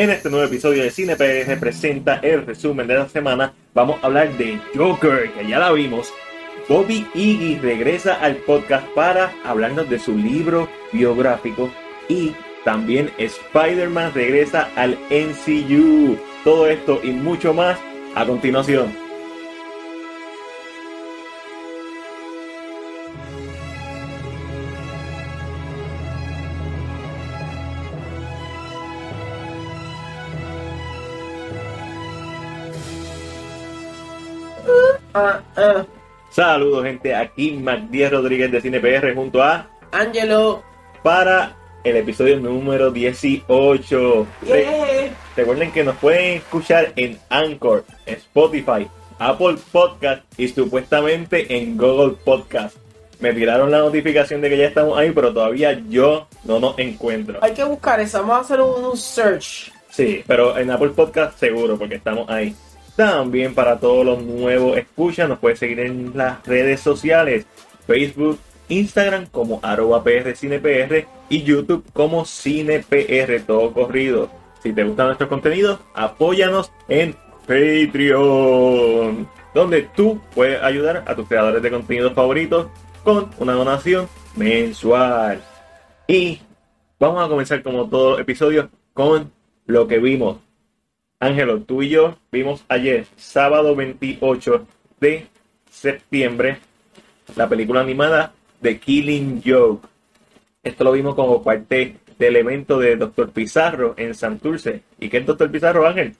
En este nuevo episodio de Cine PR presenta el resumen de la semana. Vamos a hablar de Joker, que ya la vimos. Bobby Iggy regresa al podcast para hablarnos de su libro biográfico y también Spider-Man regresa al NCU. Todo esto y mucho más a continuación. Saludos gente, aquí Magdiel Rodríguez de Cine PR junto a Angelo. para el episodio número 18. Re- Yeah. Recuerden que nos pueden escuchar en Anchor, Spotify, Apple Podcast y supuestamente en Google Podcast. Me tiraron la notificación de que ya estamos ahí, pero todavía yo no nos encuentro. Hay que buscar eso. Vamos a hacer un search. Sí, pero en Apple Podcast seguro, porque estamos ahí. También para todos los nuevos escuchas, nos puedes seguir en las redes sociales, Facebook, Instagram como arroba PR CinePR y YouTube como CinePR, todo corrido. Si te gustan nuestros contenidos, apóyanos en Patreon, donde tú puedes ayudar a tus creadores de contenidos favoritos con una donación mensual. Y vamos a comenzar como todos los episodios con lo que vimos. Ángelo, tú y yo vimos ayer, sábado 28 de septiembre, la película animada The Killing Joke. Esto lo vimos como parte del evento de Dr. Pizarro en Santurce. ¿Y qué es Dr. Pizarro, Ángel?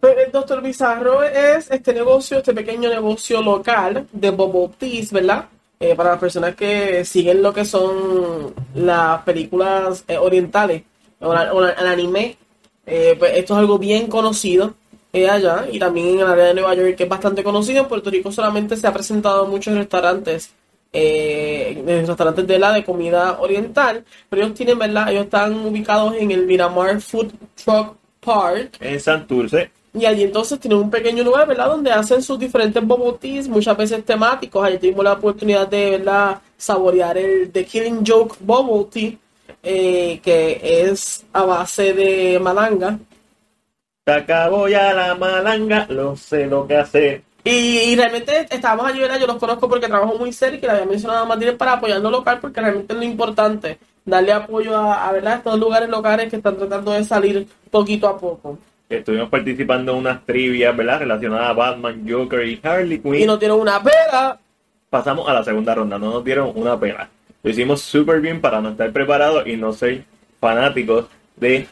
Pues el Doctor Bizarro es este negocio, este pequeño negocio local de Bubble Teas, ¿verdad? Eh, para las personas que siguen lo que son las películas eh, orientales o, el anime, eh, pues esto es algo bien conocido eh, allá y también en el área de Nueva York que es bastante conocido. En Puerto Rico solamente se ha presentado en muchos restaurantes, eh, en restaurantes de la de comida oriental, pero ellos tienen, ¿verdad? Ellos están ubicados en el Miramar Food Truck Park. En Santurce. Y allí entonces tienen un pequeño lugar, ¿verdad? Donde hacen sus diferentes teas, muchas veces temáticos. Allí tuvimos la oportunidad de, ¿verdad? Saborear el The Killing Joke Bubble Tea, eh, que es a base de malanga. Acabó ya la malanga, no sé lo que hacer. Y, y realmente estábamos allí, ¿verdad? Yo los conozco porque trabajo muy cerca y le había mencionado a Matilde para apoyar lo local porque realmente es lo importante, darle apoyo a, a, ¿verdad? estos lugares locales que están tratando de salir poquito a poco. Estuvimos participando en unas trivias, ¿verdad? Relacionadas a Batman, Joker y Harley Quinn. Y no tienen una pera. pasamos a la segunda ronda, no nos dieron una pena. Lo hicimos súper bien para no estar preparados y no ser fanáticos de,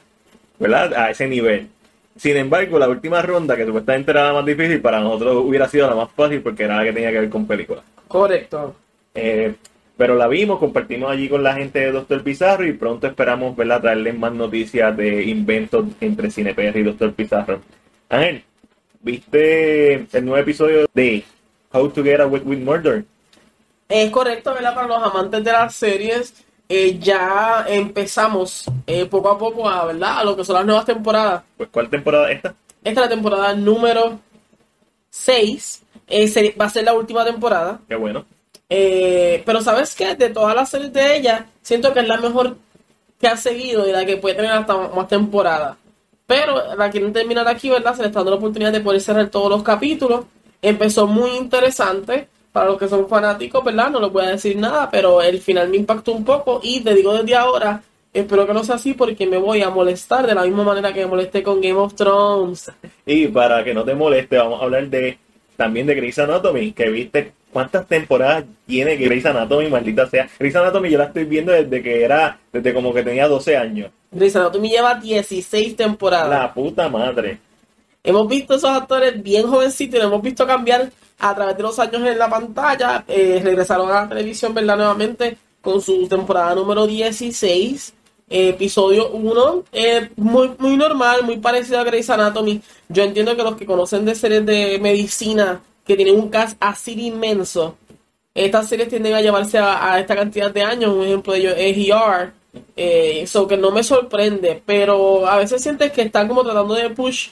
¿verdad? A ese nivel. Sin embargo, la última ronda, que supuestamente era la más difícil, para nosotros hubiera sido la más fácil porque era la que tenía que ver con películas. Correcto. Eh, pero la vimos, compartimos allí con la gente de Doctor Pizarro y pronto esperamos ¿verdad? traerles más noticias de inventos entre CinePR y Doctor Pizarro. Ángel, ¿viste el nuevo episodio de How to Get Away with Murder? Es correcto, ¿verdad? Para los amantes de las series, eh, ya empezamos eh, poco a poco a, ¿verdad? A lo que son las nuevas temporadas. Pues, ¿cuál temporada es esta? Esta es la temporada número 6. va a ser la última temporada. Qué bueno. Eh, pero ¿sabes qué? De todas las series de ella, siento que es la mejor que ha seguido y la que puede tener hasta más temporadas. Pero la quieren terminar aquí, ¿verdad? Se le está dando la oportunidad de poder cerrar todos los capítulos. Empezó muy interesante para los que son fanáticos, ¿verdad? No les voy a decir nada, pero el final me impactó un poco y te digo desde ahora, espero que no sea así porque me voy a molestar de la misma manera que me molesté con Game of Thrones. Y para que no te moleste, vamos a hablar de también de Grey's Anatomy, que viste cuántas temporadas tiene Grey's Anatomy, maldita sea. Grey's Anatomy yo la estoy viendo desde que era, desde como que tenía 12 años. Grey's Anatomy lleva 16 temporadas. La puta madre. Hemos visto esos actores bien jovencitos y los hemos visto cambiar a través de los años en la pantalla. Eh, regresaron a la televisión, ¿verdad? Nuevamente con su temporada número 16, eh, episodio 1. eh, muy, muy normal, muy parecido a Grey's Anatomy. Yo entiendo que los que conocen de series de medicina que tienen un cast así de inmenso, estas series tienden a llevarse a, esta cantidad de años. Un ejemplo de ello es ER. Eh, que no me sorprende, pero a veces sientes que están como tratando de push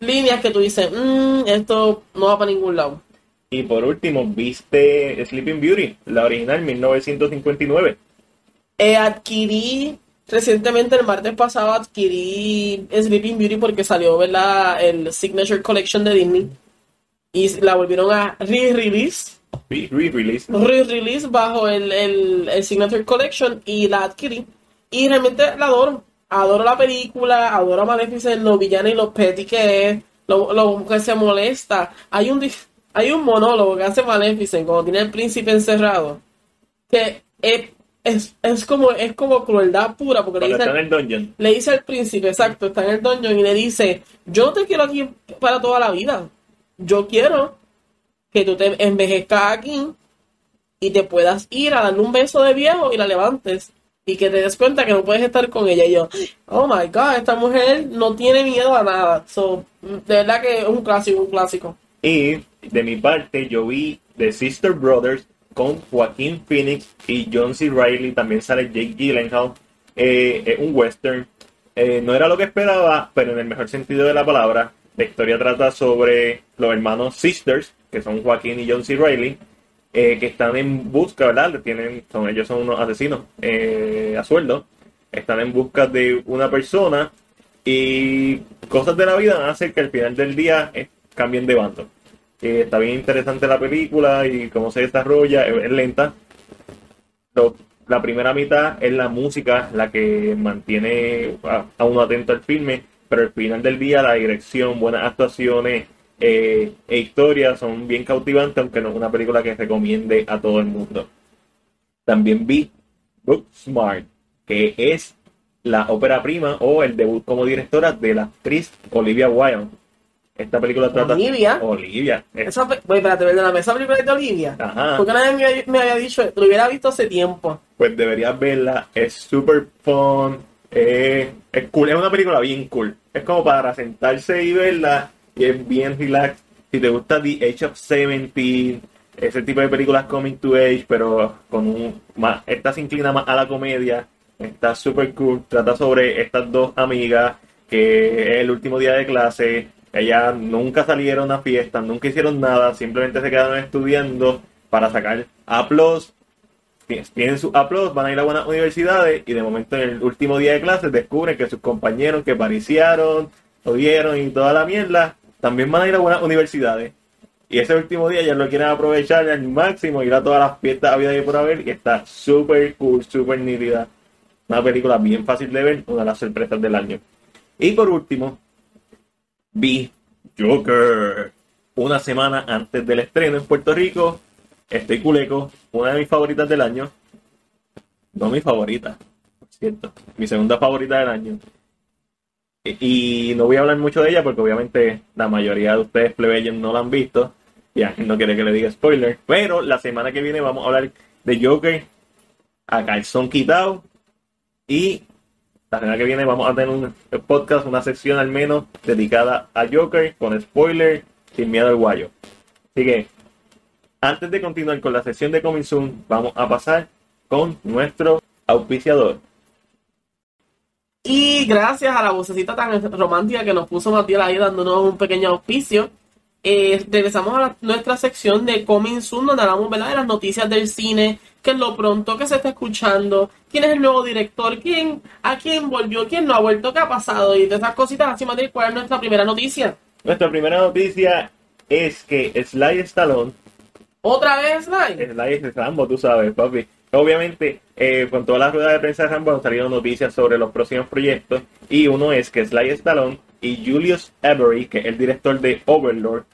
líneas que tú dices, "Mm, esto no va para ningún lado. Y por último, viste Sleeping Beauty, la original 1959. Eh, adquirí recientemente el martes pasado adquirí Sleeping Beauty porque salió, ¿verdad? El Signature Collection de Disney. Y la volvieron a re-release. Re-release. Re-release bajo el, el, el Signature Collection y la adquirí. Y realmente la adoro. Adoro la película, adoro a Maleficent, los villanos y los petty que es, lo, lo que se molesta. Hay un, hay un monólogo que hace Maleficent cuando tiene el príncipe encerrado. Que es, es, es como, es como crueldad pura porque le dice, está en el dungeon. le dice al príncipe, exacto, está en el dungeon y le dice, yo te quiero aquí para toda la vida. Yo quiero que tú te envejezcas aquí y te puedas ir a darle un beso de viejo y la levantes. Y que te des cuenta que no puedes estar con ella. Y yo, oh my god, esta mujer no tiene miedo a nada. So, de verdad que es un clásico, un clásico. Y de mi parte, yo vi The Sister Brothers con Joaquín Phoenix y John C. Reilly. También sale Jake Gyllenhaal. Eh, es un western. Eh, no era lo que esperaba, pero en el mejor sentido de la palabra. La historia trata sobre los hermanos Sisters, que son Joaquín y John C. Reilly, eh, que están en busca, ¿verdad? Tienen, son, ellos son unos asesinos eh, a sueldo. Están en busca de una persona y cosas de la vida hacer que al final del día eh, cambien de bando. Está bien interesante la película y cómo se desarrolla, es, lenta. La primera mitad es la música la que mantiene a, a uno atento al filme, pero al final del día la dirección, buenas actuaciones eh, e historias son bien cautivantes, aunque no es una película que recomiende a todo el mundo. También vi Booksmart, que es la ópera prima o el debut como directora de la actriz Olivia Wilde. Esta película trata... Olivia. Olivia. es- Esa, Oye, espérate, perdóname, esa película es de Olivia. Ajá. Porque nadie me, me había dicho, lo hubiera visto hace tiempo. Pues deberías verla. Es super fun. eh, es cool. Es una película bien cool. Es como para sentarse y verla. Es bien relax. Si te gusta The Age of 17, ese tipo de películas coming to age, pero con un más, esta se inclina más a la comedia. Está super cool. Trata sobre estas dos amigas que es el último día de clase. Ellas nunca salieron a fiestas, nunca hicieron nada, simplemente se quedaron estudiando para sacar uploads tienen sus uploads, van a ir a buenas universidades y de momento en el último día de clases descubren que sus compañeros que pariciaron, odiaron y toda la mierda, también van a ir a buenas universidades. Y ese último día ya lo quieren aprovechar al máximo, ir a todas las fiestas a vida y por haber y está súper cool, súper nítida. Una película bien fácil de ver, una de las sorpresas del año. Y por último, vi Joker una semana antes del estreno en Puerto Rico. Estoy culeco, una de mis favoritas del año. No mi favorita, por cierto. Mi segunda favorita del año. Y, no voy a hablar mucho de ella porque obviamente la mayoría de ustedes plebeyos no la han visto. Ya, no quiere que le diga spoiler. Pero la semana que viene vamos a hablar de Joker a calzón quitado. Y la semana que viene vamos a tener un podcast, una sección al menos dedicada a Joker con spoiler, sin miedo al guayo. Así que antes de continuar con la sesión de Coming Soon, vamos a pasar con nuestro auspiciador. Y gracias a la vocecita tan romántica que nos puso Matías ahí dándonos un pequeño auspicio, eh, regresamos a la- nuestra sección de Coming Soon, donde hablamos ¿verdad? de las noticias del cine, qué es lo pronto, qué se está escuchando, quién es el nuevo director, quién, a quién volvió, quién no ha vuelto, qué ha pasado, y de esas cositas así, Matías, ¿cuál es nuestra primera noticia? Nuestra primera noticia es que Sly Stallone, ¿Otra vez, Sly? Sly es Rambo, tú sabes, papi. Obviamente, eh, con todas las ruedas de prensa de Rambo han salido noticias sobre los próximos proyectos. Y uno es que Sly Stallone y Julius Avery, que es el director de Overlord,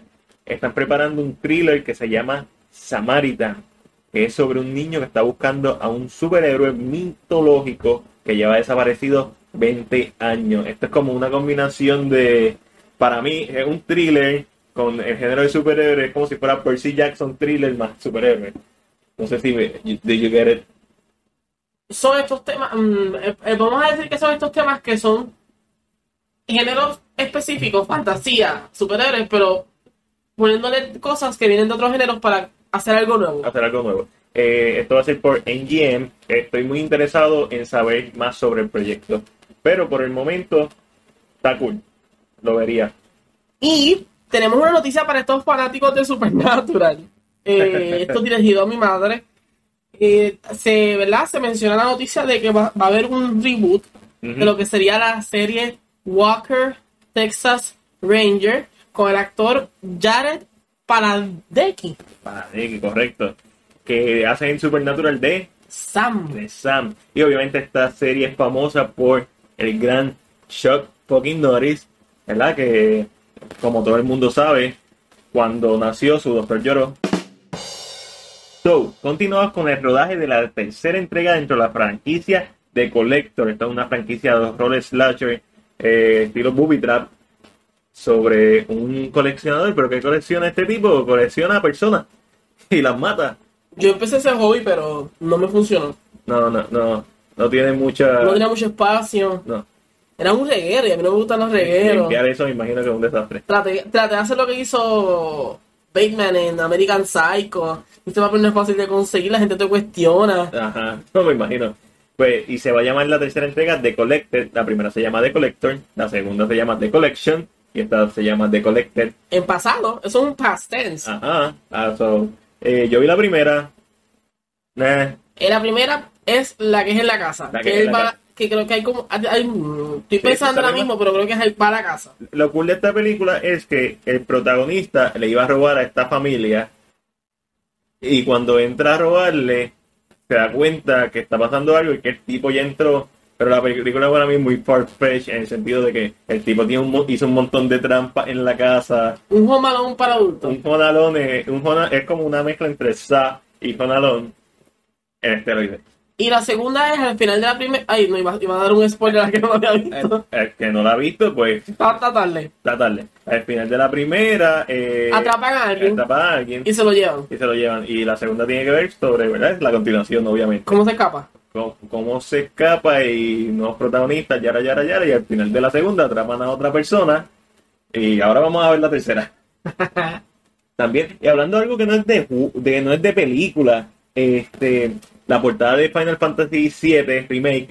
están preparando un thriller que se llama Samaritan, que es sobre un niño que está buscando a un superhéroe mitológico que lleva desaparecido 20 años. Esto es como una combinación de, para mí, es un thriller con el género de superhéroe, es como si fuera Percy Jackson thriller más superhéroe. No sé si me, did you get it? son estos temas, mm, eh, eh, vamos a decir que son estos temas que son géneros específicos, fantasía, superhéroes, pero poniéndole cosas que vienen de otros géneros para hacer algo nuevo. hacer algo nuevo. Eh, esto va a ser por NGM. Estoy muy interesado en saber más sobre el proyecto. Pero por el momento, está cool. Lo vería. Y tenemos una noticia para estos fanáticos de Supernatural. Eh, esto es dirigido a mi madre. eh, se, ¿verdad? se menciona la noticia de que va, va a haber un reboot de lo que sería la serie Walker Texas Ranger con el actor Jared Padalecki. Vale, correcto. Que hacen en Supernatural de, Sam. de Sam. Y obviamente esta serie es famosa por el gran Chuck fucking Norris, ¿verdad? Que como todo el mundo sabe, cuando nació su doctor lloró. So, continuamos con el rodaje de la tercera entrega dentro de la franquicia de Collector. Esta es una franquicia de horror slasher eh, estilo booby trap sobre un coleccionador, pero ¿qué colecciona este tipo? Colecciona personas y las mata. Yo empecé ese hobby, pero no me funcionó. No, no, no, no tiene mucha... No tenía mucho espacio. No, Era un reguero y a mí no me gustan los regueros. limpiar eso me imagino que es un desastre. Traté, traté de hacer lo que hizo Bateman en American Psycho. Este papel no es fácil de conseguir, la gente te cuestiona. Ajá, no me imagino. Pues, y se va a llamar la tercera entrega The Collected. La primera se llama The Collector, la segunda se llama The Collection y esta se llama The Collected. En pasado, eso es un past tense. Ajá, ah, so, eh, yo vi la primera. Eh, Eh, la primera es la que es en la casa. La que que, es en él la va- casa. Que creo que hay como. hay- mm, estoy pensando ahora mismo, pero creo que es el para casa. lo cool de esta película es que el protagonista le iba a robar a esta familia y cuando entra a robarle se da cuenta que está pasando algo y que el tipo ya entró pero la película para mí es muy far-fetched en el sentido de que el tipo tiene un, hizo un montón de trampas en la casa Un alone para adultos. un Home es, un Home- es como una mezcla entre Sa y Alone en esteroides Y la segunda es al final de la primera. Ay, no, iba, iba a dar un spoiler a que no lo había visto. el que no la ha visto pues está tarde. está tarde al final de la primera eh, Atrapan a alguien atrapan a alguien y se lo llevan. y se lo llevan. Y la segunda tiene que ver sobre, ¿verdad? La continuación, obviamente. ¿Cómo se escapa? Cómo, cómo se escapa y nuevos protagonistas, yara, yara, yara. Y al final de la segunda atrapan a otra persona. Y ahora vamos a ver la tercera. También, y hablando de algo que no es de, de no es de película, este, la portada de Final Fantasy VII Remake,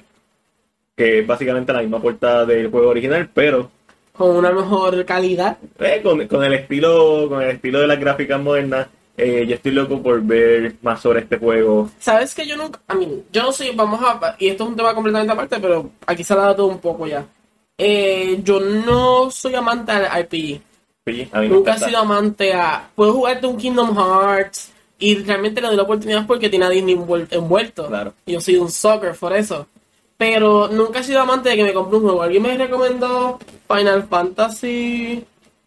que es básicamente la misma portada del juego original, pero Con una mejor calidad. eh, con, con el estilo, con el estilo de las gráficas modernas, eh, yo estoy loco por ver más sobre este juego. ¿Sabes que yo nunca, a mí, yo no soy, vamos a, y esto es un tema completamente aparte, pero aquí se la da todo un poco ya. Eh, yo no soy amante al RPG. Sí, a mí me Nunca he sido amante a, puedo jugarte un Kingdom Hearts y realmente le doy la oportunidad porque tiene a Disney envuel- envuelto. Claro. Y Yo soy un soccer por eso. Pero nunca he sido amante de que me compre un juego. Alguien me recomendó Final Fantasy.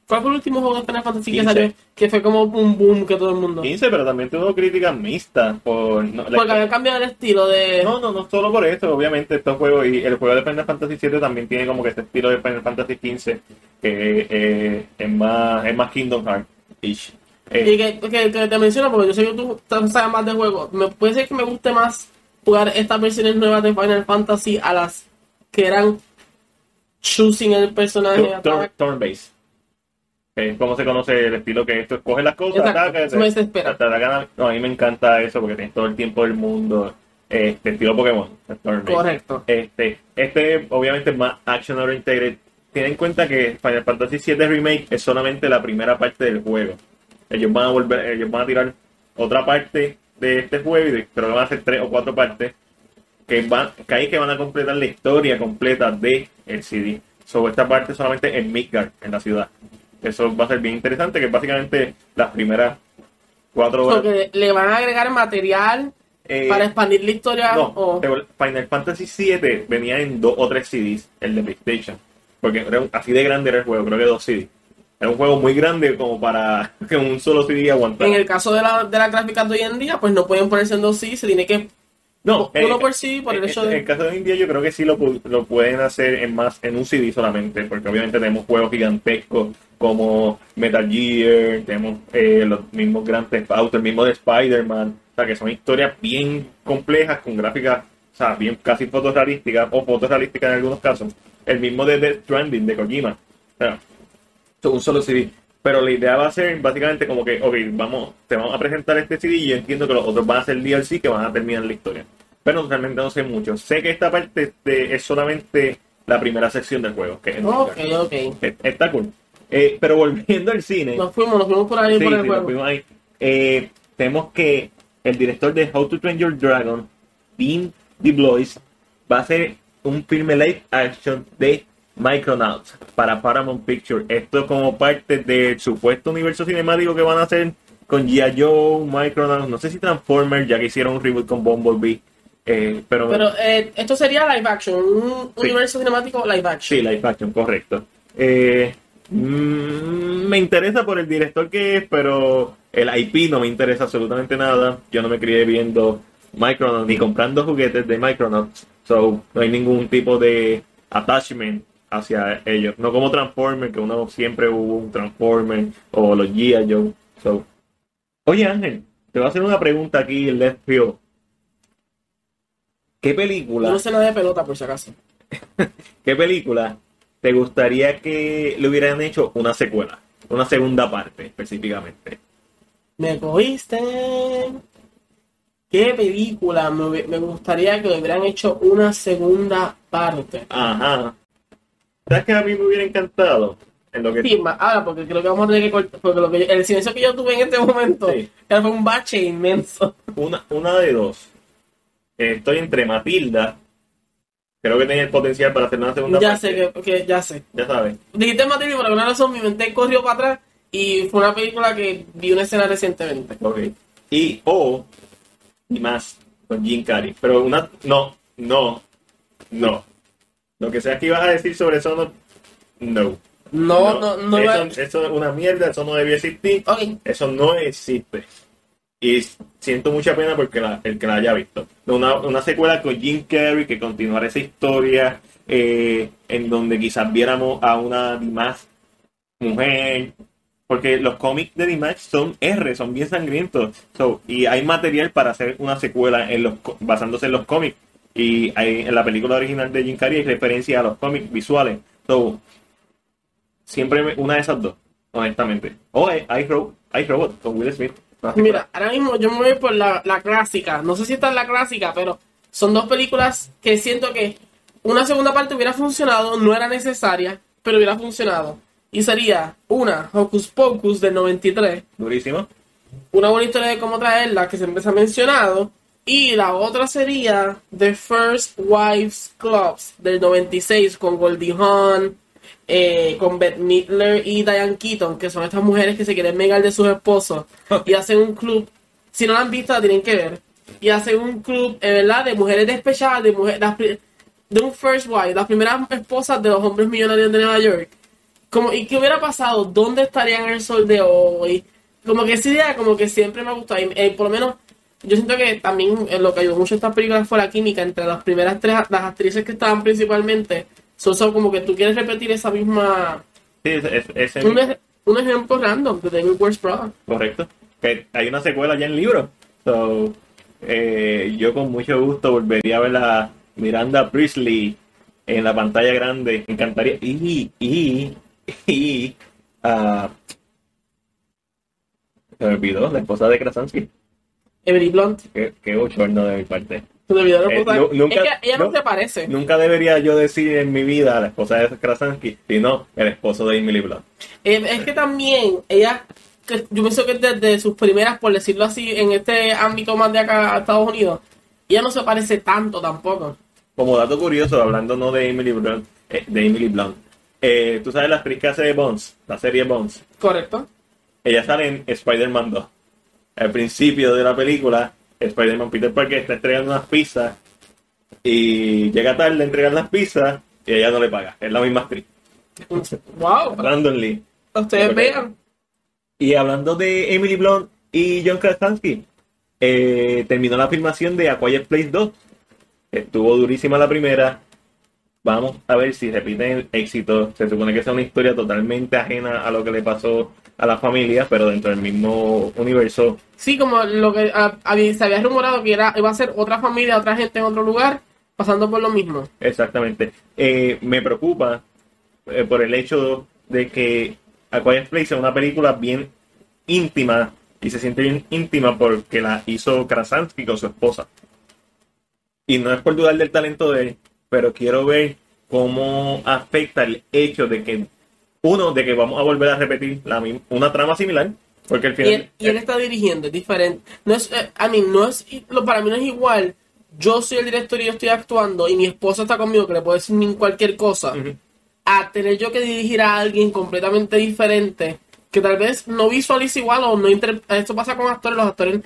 ¿Cuál fue el último juego de Final Fantasy que 15. salió? Que fue como un boom que todo el mundo. 15, pero también tuvo críticas mixtas por... No, la- Porque habían cambiado el estilo de. no, no, no solo por eso, obviamente estos juegos y el juego de Final Fantasy VII también tiene como que este estilo de Final Fantasy XV que eh, es más es más Kingdom Hearts. Eh, Y que, que- que te menciono porque yo sé que tú sabes más de juegos. Me puede ser que me guste más jugar estas versiones nuevas de Final Fantasy a las que eran choosing el personaje. turn- turn- ataque. turn base. Eh, ¿Cómo se conoce el estilo que esto escoge las cosas? Ataca, me desespera. No, a mí me encanta eso porque tienes todo el tiempo del mundo. Este estilo Pokémon. Correcto. Este, este obviamente es más action oriented. Ten en cuenta que Final Fantasy VII Remake es solamente la primera parte del juego. Ellos van a volver, ellos van a tirar otra parte de este juego y de- que van a ser tres o cuatro partes que van, que ahí que van a completar la historia completa de el CD. Sobre esta parte solamente en Midgard, en la ciudad. Eso va a ser bien interesante, que es básicamente las primeras cuatro horas. Porque le van a agregar material Eh, para expandir la historia. no, o- pero Final Fantasy VII venía en dos o tres CDs, el de PlayStation. Porque así de grande era el juego, creo que dos CDs. Era un juego muy grande como para que un solo CD aguantara. en el caso de, la, de las gráficas de hoy en día, pues no pueden ponerse en dos sí, se tiene que no, uno eh, por CD por el en- hecho en de. el caso de India yo creo que sí lo, lo pueden hacer en más en un CD solamente, porque obviamente tenemos juegos gigantescos como Metal Gear, tenemos eh, los mismos Grand Theft Auto, el mismo de Spider-Man, o sea que son historias bien complejas con gráficas, o sea, bien casi fotorrealísticas o fotorrealísticas en algunos casos. El mismo de Death Stranding de Kojima, o sea, un solo CD. Pero la idea va a ser básicamente como que, ok, vamos, te vamos a presentar este CD y yo entiendo que los otros van a ser DLC que van a terminar la historia. Pero realmente no sé mucho. Sé que esta parte es solamente la primera sección del juego, que es el Ok, Midgard. ok. Eh, Está cool. Eh, pero volviendo al cine, Nos fuimos, nos fuimos por ahí sí, por el sí, juego. nos fuimos ahí. Eh, tenemos que el director de How to Train Your Dragon, Dean DeBlois, va a hacer un filme live action de Micronauts para Paramount Pictures. Esto como parte del supuesto universo cinemático que van a hacer con G.I. Joe, Micronauts, no sé si Transformers, ya que hicieron un reboot con Bumblebee. eh, pero, Pero eh, esto sería live action, un Sí. universo cinemático live action. sí, live action, correcto. Eh, mm, me interesa por el director que es, pero el IP no me interesa absolutamente nada. Yo no me crié viendo Micronauts ni comprando juguetes de Micronauts. So, no hay ningún tipo de attachment hacia ellos. No como Transformers, que uno siempre hubo un Transformer o los G.I. Joe. So. Oye Ángel, te voy a hacer una pregunta aquí en Left Field. ¿Qué película? no sé nada de pelota, por si acaso. ¿Qué película te gustaría que le hubieran hecho una secuela? Una segunda parte, específicamente. Me cogiste. ¿Qué película me, me gustaría que le hubieran hecho una segunda parte? Ajá. ¿Sabes que a mí me hubiera encantado? En lo que... Sí, ma- ahora, porque creo que vamos a tener que cortar. Porque lo que yo- el silencio que yo tuve en este momento Sí. era fue un bache inmenso. Una, una de dos. Estoy entre Matilda. Creo que tenía el potencial para hacer una segunda Ya parte. sé, que, que- ya sé. Ya sabes. Dijiste Matilde, por alguna razón mi mente corrió para atrás y fue una película que vi una escena recientemente. Ok. Y o y más con Jim Carrey. Pero una no, no, no. Lo que sea que ibas a decir sobre eso no. No. No, no, no. eso, eso es una mierda, eso no debía existir. Eso no existe. Y siento mucha pena porque la- el que la haya visto. Una, una secuela con Jim Carrey que continuara esa historia eh, en donde quizás viéramos a una Dimash mujer. Porque los cómics de Dimash son R, son bien sangrientos. So, y hay material para hacer una secuela en los, basándose en los cómics. Y hay, en la película original de Jim Carrey hay referencia a los cómics visuales. So, siempre me- una de esas dos, honestamente. O hay, hay, Ro- hay Robot con Will Smith. mira, ahora mismo yo me voy por la, la clásica. No sé si esta es la clásica, pero son dos películas que siento que una segunda parte hubiera funcionado, no era necesaria, pero hubiera funcionado. Y sería una, Hocus Pocus del 93, Durísimo. una buena historia de cómo traerla, que siempre se ha mencionado. Y la otra sería The First Wives Clubs del 96 con Goldie Hawn, eh, con Bette Midler y Diane Keaton, que son estas mujeres que se quieren vengar de sus esposos y hacen un club. Si no la han visto, la tienen que ver. Y hacen un club, eh, ¿verdad? De mujeres despechadas, de mujeres, de un first wife, las primeras esposas de los hombres millonarios de Nueva York. Como, ¿Y qué hubiera pasado? ¿Dónde estarían el sol de hoy? Como que esa idea, como que siempre me ha gustado. Y, eh, por lo menos, yo siento que también eh, lo que ayudó mucho a estas películas fue la química entre las primeras tres, las actrices que estaban principalmente. Son, son como que tú quieres repetir esa misma. Sí, ese- ese Un, un ejemplo random de David Wears Prada. correcto. Que hay una secuela ya en libro. So, eh, yo con mucho gusto volvería a ver a Miranda Priestley en la pantalla grande. Me encantaría. Y, y, y, ah, se me olvidó, la esposa de Krasansky. Emily Blunt. Qué, qué bochorno de mi parte. Eh, nunca- es que ella no, no. se parece. Nunca debería yo decir en mi vida la esposa de Krasansky, sino el esposo de Emily Blunt. Eh, es que también ella, que yo pienso que desde sus primeras, por decirlo así, en este ámbito más de acá a Estados Unidos, ella no se parece tanto tampoco. Como dato curioso, hablando no de Emily Blunt, eh, de Emily Blunt. eh, tú sabes la actriz que hace de Bones, la serie Bones. ¿Correcto? Ella sale en Spider-Man 2. Al principio de la película, Spider-Man Peter Parker está entregando unas pizzas y llega tarde a entregar las pizzas y ella no le paga. Es la misma actriz. Wow. Brandon Lee. Ustedes vean. Y hablando de Emily Blunt y John Krasinski, eh, terminó la filmación de A Quiet Place 2. Estuvo durísima la primera. Vamos a ver si repiten el éxito. Se supone que es una historia totalmente ajena a lo que le pasó a la familia, pero dentro del mismo universo. Sí, como lo que ah, había- se había rumorado que era, iba a ser otra familia, otra gente en otro lugar, pasando por lo mismo. Exactamente. Eh, me preocupa eh, por el hecho de que A Quiet Place es una película bien íntima y se siente bien íntima porque la hizo Krasansky con su esposa. Y no es por dudar del talento de él, pero quiero ver cómo afecta el hecho de que, uno, de que vamos a volver a repetir la, mi- una trama similar, Porque Y final. él, y él está dirigiendo, es diferente. No es, eh, I mean, no es, lo, para mí no es igual. Yo soy el director y yo estoy actuando y mi esposa está conmigo que le puedo decir cualquier cosa. A tener yo que dirigir a alguien completamente diferente que tal vez no visualice igual o no inter- Esto pasa con actores, los actores.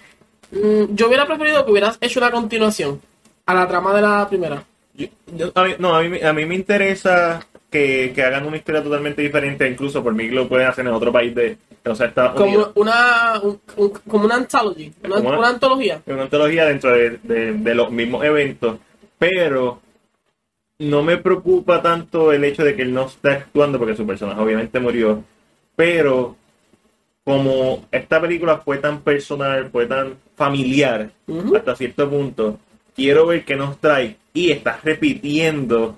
mm, yo hubiera preferido que hubieras hecho una continuación a la trama de la primera. Yo- yo- a mí, no, a mí, a mí me interesa que, que hagan una historia totalmente diferente, incluso por mí lo pueden hacer en otro país de, o sea, Estados Como Unidos. una, un- un- como una anthology, una, Como una- una antología. Una antología dentro de, de- de los mismos eventos, pero no me preocupa tanto el hecho de que él no está actuando porque su personaje obviamente murió, pero como esta película fue tan personal, fue tan familiar hasta cierto punto, quiero ver qué nos trae y está repitiendo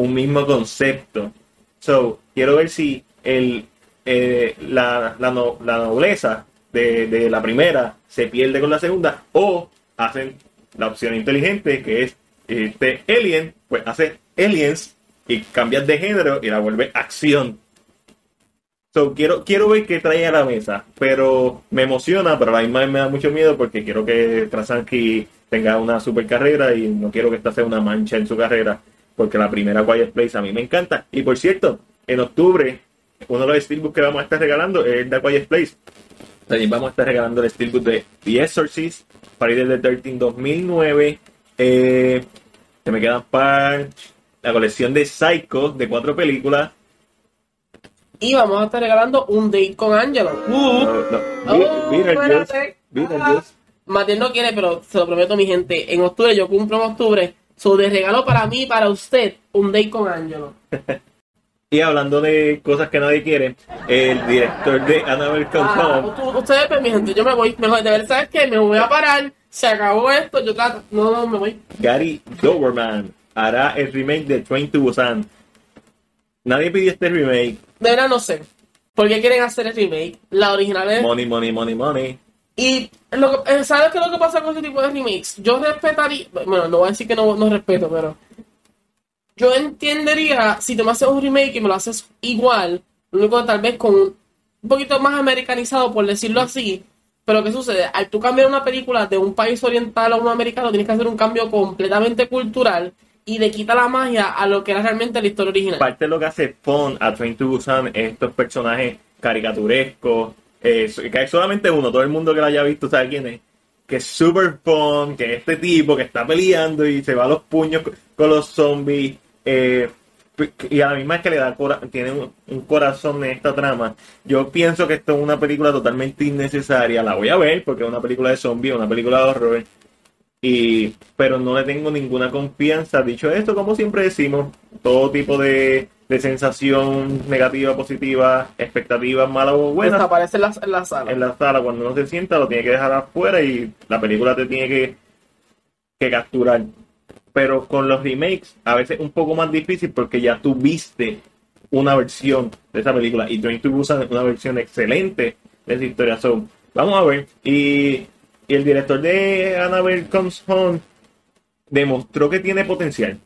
un mismo concepto. So, quiero ver si el, eh, la, la, no- la nobleza de, de la primera se pierde con la segunda o hacen la opción inteligente que es este Alien, pues hace Aliens y cambias de género y la vuelve acción. So, quiero, quiero ver qué trae a la mesa, pero me emociona, pero a la misma me da mucho miedo porque quiero que Krasanski tenga una super carrera y no quiero que esta sea una mancha en su carrera, porque la primera Quiet Place a mí me encanta. Y por cierto, en octubre, uno de los steelbooks que vamos a estar regalando es The Quiet Place. También vamos a estar regalando el steelbook de The Exorcist, Friday the 13 2009. Eh, se me quedan para la colección de Psycho de cuatro películas. Y vamos a estar regalando un date con Angelo. Uh. No, no. Oh, Beetlejuice. Matiel no quiere, pero se lo prometo, mi gente. En octubre, yo cumplo en octubre. So, de regalo para mí para usted, un date con Angelo. Y hablando de cosas que nadie quiere, el director de Annabelle Comes Ah, Home, ustedes, pues, mi gente, yo me voy. Mejor, de verdad, ¿sabes qué? Me voy a parar. Se acabó esto. Yo trato. No, no, me voy. Gary Doberman hará el remake de Train to Busan. Nadie pidió este remake. De verdad, no sé. ¿Por qué quieren hacer el remake? La original es. Money, money, money, money. Y lo que, eh, ¿sabes qué es lo que pasa con ese tipo de remakes? Yo respetaría, bueno, no voy a decir que no, no respeto, pero yo entendería si tú me haces un remake y me lo haces igual, único tal vez con un poquito más americanizado, por decirlo así. Pero ¿qué sucede? Al tú cambiar una película de un país oriental a uno americano, tienes que hacer un cambio completamente cultural y le quita la magia a lo que era realmente la historia original. Parte de lo que hace a Train to Busan es estos personajes caricaturescos. Eh, que hay solamente uno, todo el mundo que lo haya visto sabe quién es. Que es super fun, que es este tipo que está peleando y se va a los puños co- con los zombies. eh, y a la misma vez que le da cora- tiene un, un corazón en esta trama. Yo pienso que esto es una película totalmente innecesaria. La voy a ver porque es una película de zombies, una película de horror. Y, pero no le tengo ninguna confianza. Dicho esto, como siempre decimos, todo tipo de, de sensación negativa, positiva, expectativas malas o buenas Desaparece en la, en la sala. en la sala cuando uno se sienta lo tiene que dejar afuera y la película te tiene que, que capturar. Pero con los remakes a veces es un poco más difícil porque ya tú viste una versión de esa película y Train to Busan es una versión excelente de esa historia. So, vamos a ver. Y, y el director de Annabelle Comes Home demostró que tiene potencial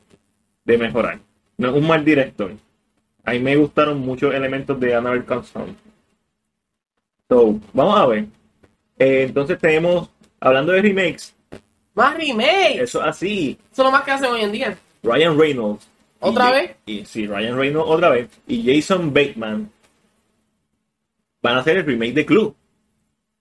de mejorar. No es un mal director. A mí me gustaron muchos elementos de Annabelle Comes Home. So, vamos a ver. Eh, entonces tenemos, hablando de remakes, Más remake. eso así, Eso es lo más que hacen hoy en día. Ryan Reynolds. ¿Otra y- vez? Y, sí, Ryan Reynolds otra vez. Y Jason Bateman van a hacer el remake de Clue.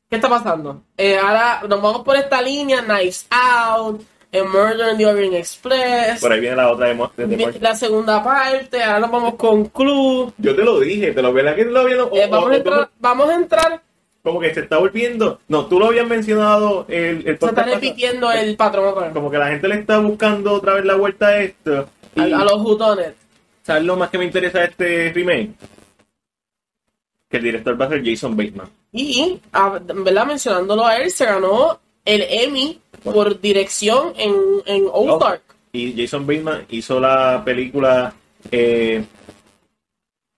¿Qué está pasando? Eh, ahora nos vamos por esta línea, Knives Out, eh, Murder in the Orient Express, Por ahí viene la otra de, de- la segunda parte, ahora nos vamos con Club. Yo te lo dije, te lo verdad que lo había Eh, o- vamos, o a entrar, vamos a entrar, como que se está volviendo. No, tú lo habías mencionado el, el se está repitiendo el patrón. Como que la gente le está buscando otra vez la vuelta a esto. Y, a, a los jutones. ¿Sabes lo más que me interesa de este remake? Que el director va a ser Jason Bateman. Y, a- en ¿verdad? Mencionándolo a él, se ganó el Emmy por dirección en, en Ozark. Y Jason Bateman hizo la película eh,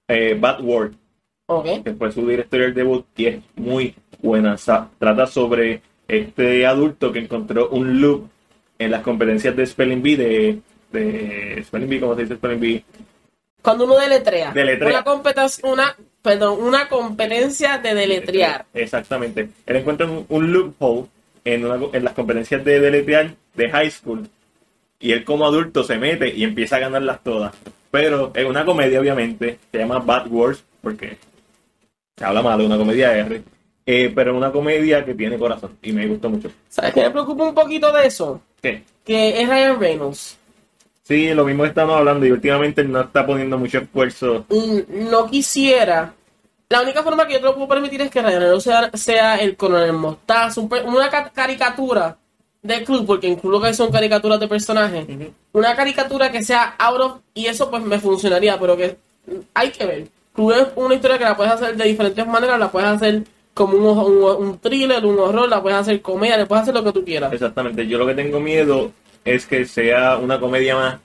eh, Bad World, Ok. que fue su directorial debut y es muy buena. Trata sobre este adulto que encontró un loop en las competencias de Spelling Bee de, de Spelling Bee, ¿cómo se dice Spelling Bee? Cuando uno deletrea, Deletrea. una competencia, una perdón, una competencia de deletrear. Exactamente. Él encuentra un, un loophole en, una- en las competencias de deletrear de high school y él como adulto se mete y empieza a ganarlas todas. Pero es una comedia, obviamente, se llama Bad Wars porque se habla mal de una comedia R, eh, pero es una comedia que tiene corazón y me gustó mucho. ¿Sabes qué me preocupa un poquito de eso? ¿Qué? Que es Ryan Reynolds. Sí, lo mismo estamos hablando y últimamente no está poniendo mucho esfuerzo. Y no quisiera. La única forma que yo te lo puedo permitir es que Reynolds sea, sea el coronel Mostaza, un una ca- caricatura del club, porque en club lo que son caricaturas de personajes. Una caricatura que sea out of, y eso pues me funcionaría, pero que hay que ver. Club es una historia que la puedes hacer de diferentes maneras, la puedes hacer como un, un, un thriller, un horror, la puedes hacer comedia, le puedes hacer lo que tú quieras. Exactamente, yo lo que tengo miedo es que sea una comedia más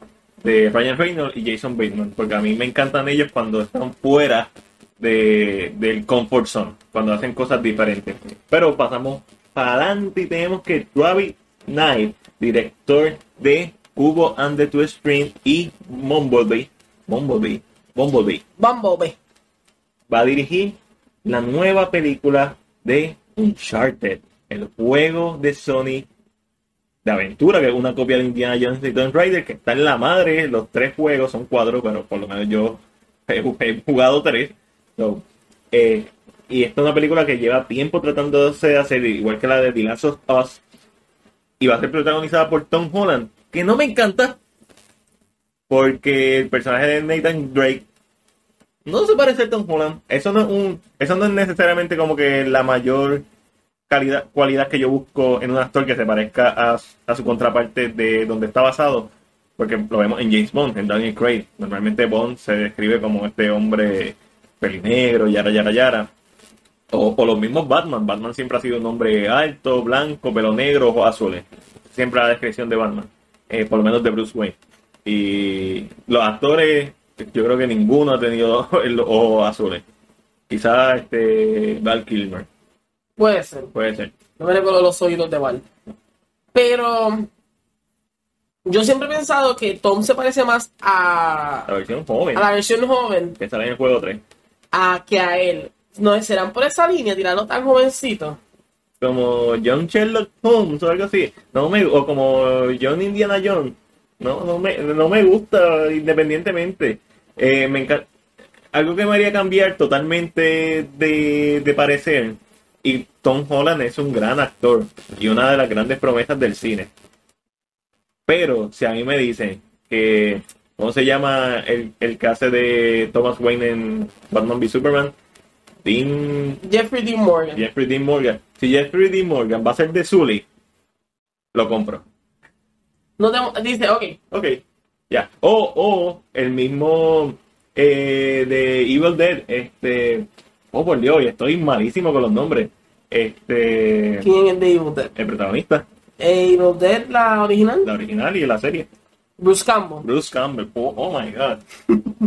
de Ryan Reynolds y Jason Bateman, porque a mí me encantan ellos cuando están fuera de, del comfort zone, cuando hacen cosas diferentes. Pero pasamos para adelante y tenemos que Travis Knight, director de Cubo and the Two Springs y Bumblebee, Bumblebee, Bumblebee, Bumblebee. va a dirigir la nueva película de Uncharted, el juego de Sony aventura, que es una copia de Indiana Jones y Tomb Raider, que está en la madre, los tres juegos, son cuatro, pero por lo menos yo he, he jugado tres. So, eh, y esta es una película que lleva tiempo tratándose de hacer, igual que la de The Last of Us, y va a ser protagonizada por Tom Holland, que no me encanta, porque el personaje de Nathan Drake no se parece a Tom Holland. Eso no es un, eso no es necesariamente como que la mayor calidad, cualidad que yo busco en un actor que se parezca a, a su contraparte de donde está basado. Porque lo vemos en James Bond, en Daniel Craig. Normalmente Bond se describe como este hombre pelinegro, yara, yara, yara. O, o los mismos Batman. Batman siempre ha sido un hombre alto, blanco, pelo negro, ojos azules. Siempre la descripción de Batman. Eh, por lo menos de Bruce Wayne. Y los actores, yo creo que ninguno ha tenido los ojos azules. Quizás este Val Kilmer, Puede ser. puede ser. No me recuerdo los oídos de Val. Pero yo siempre he pensado que Tom se parece más a, La versión joven, a la versión joven que sale en el juego 3. a que a él. No serán por esa línea, tirarlo tan jovencito. Como John Sherlock Holmes o algo así. No me, o como John Indiana Jones. No, no me, no me gusta independientemente. Eh, me enca- Algo que me haría cambiar totalmente de, de parecer. Y Tom Holland es un gran actor y una de las grandes promesas del cine. Pero si a mí me dicen que, ¿cómo se llama el, el hace de Thomas Wayne en Batman v Superman? Dean Jeffrey Dean Morgan. Jeffrey Dean Morgan. Si Jeffrey Dean Morgan va a ser de Zully, lo compro. No te- dice, ok, Ok, ya. O, o el mismo eh, de Evil Dead, este. Oh, por Dios, estoy malísimo con los nombres. Este. ¿quién es de Evil Dead? El protagonista, Eh, Evil Dead, la original. la original y la serie. Bruce Campbell. Bruce Campbell. Oh, oh my god.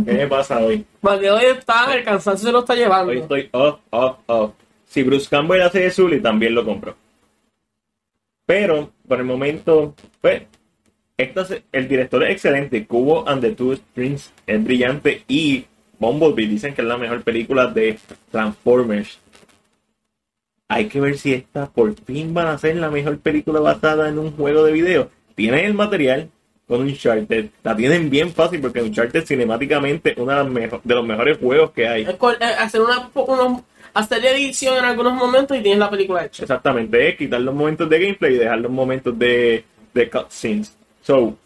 ¿Qué me pasa hoy? Porque hoy está, el cansancio se lo está llevando. Hoy estoy off, off, off. Si Bruce Campbell hace de Zully, también lo compro. Pero, por el momento, pues, esto es- el director es excelente. Cubo and the Two Strings es brillante. Y Bumblebee dicen que es la mejor película de Transformers. Hay que ver si esta por fin van a ser la mejor película basada en un juego de video. Tienen el material con Uncharted. La tienen bien fácil porque Uncharted cinemáticamente es uno de de los mejores juegos que hay. Eh, hacer una unos- hacer edición en algunos momentos y tienes la película hecha. Exactamente, es quitar los momentos de gameplay y dejar los momentos de, de cutscenes. So,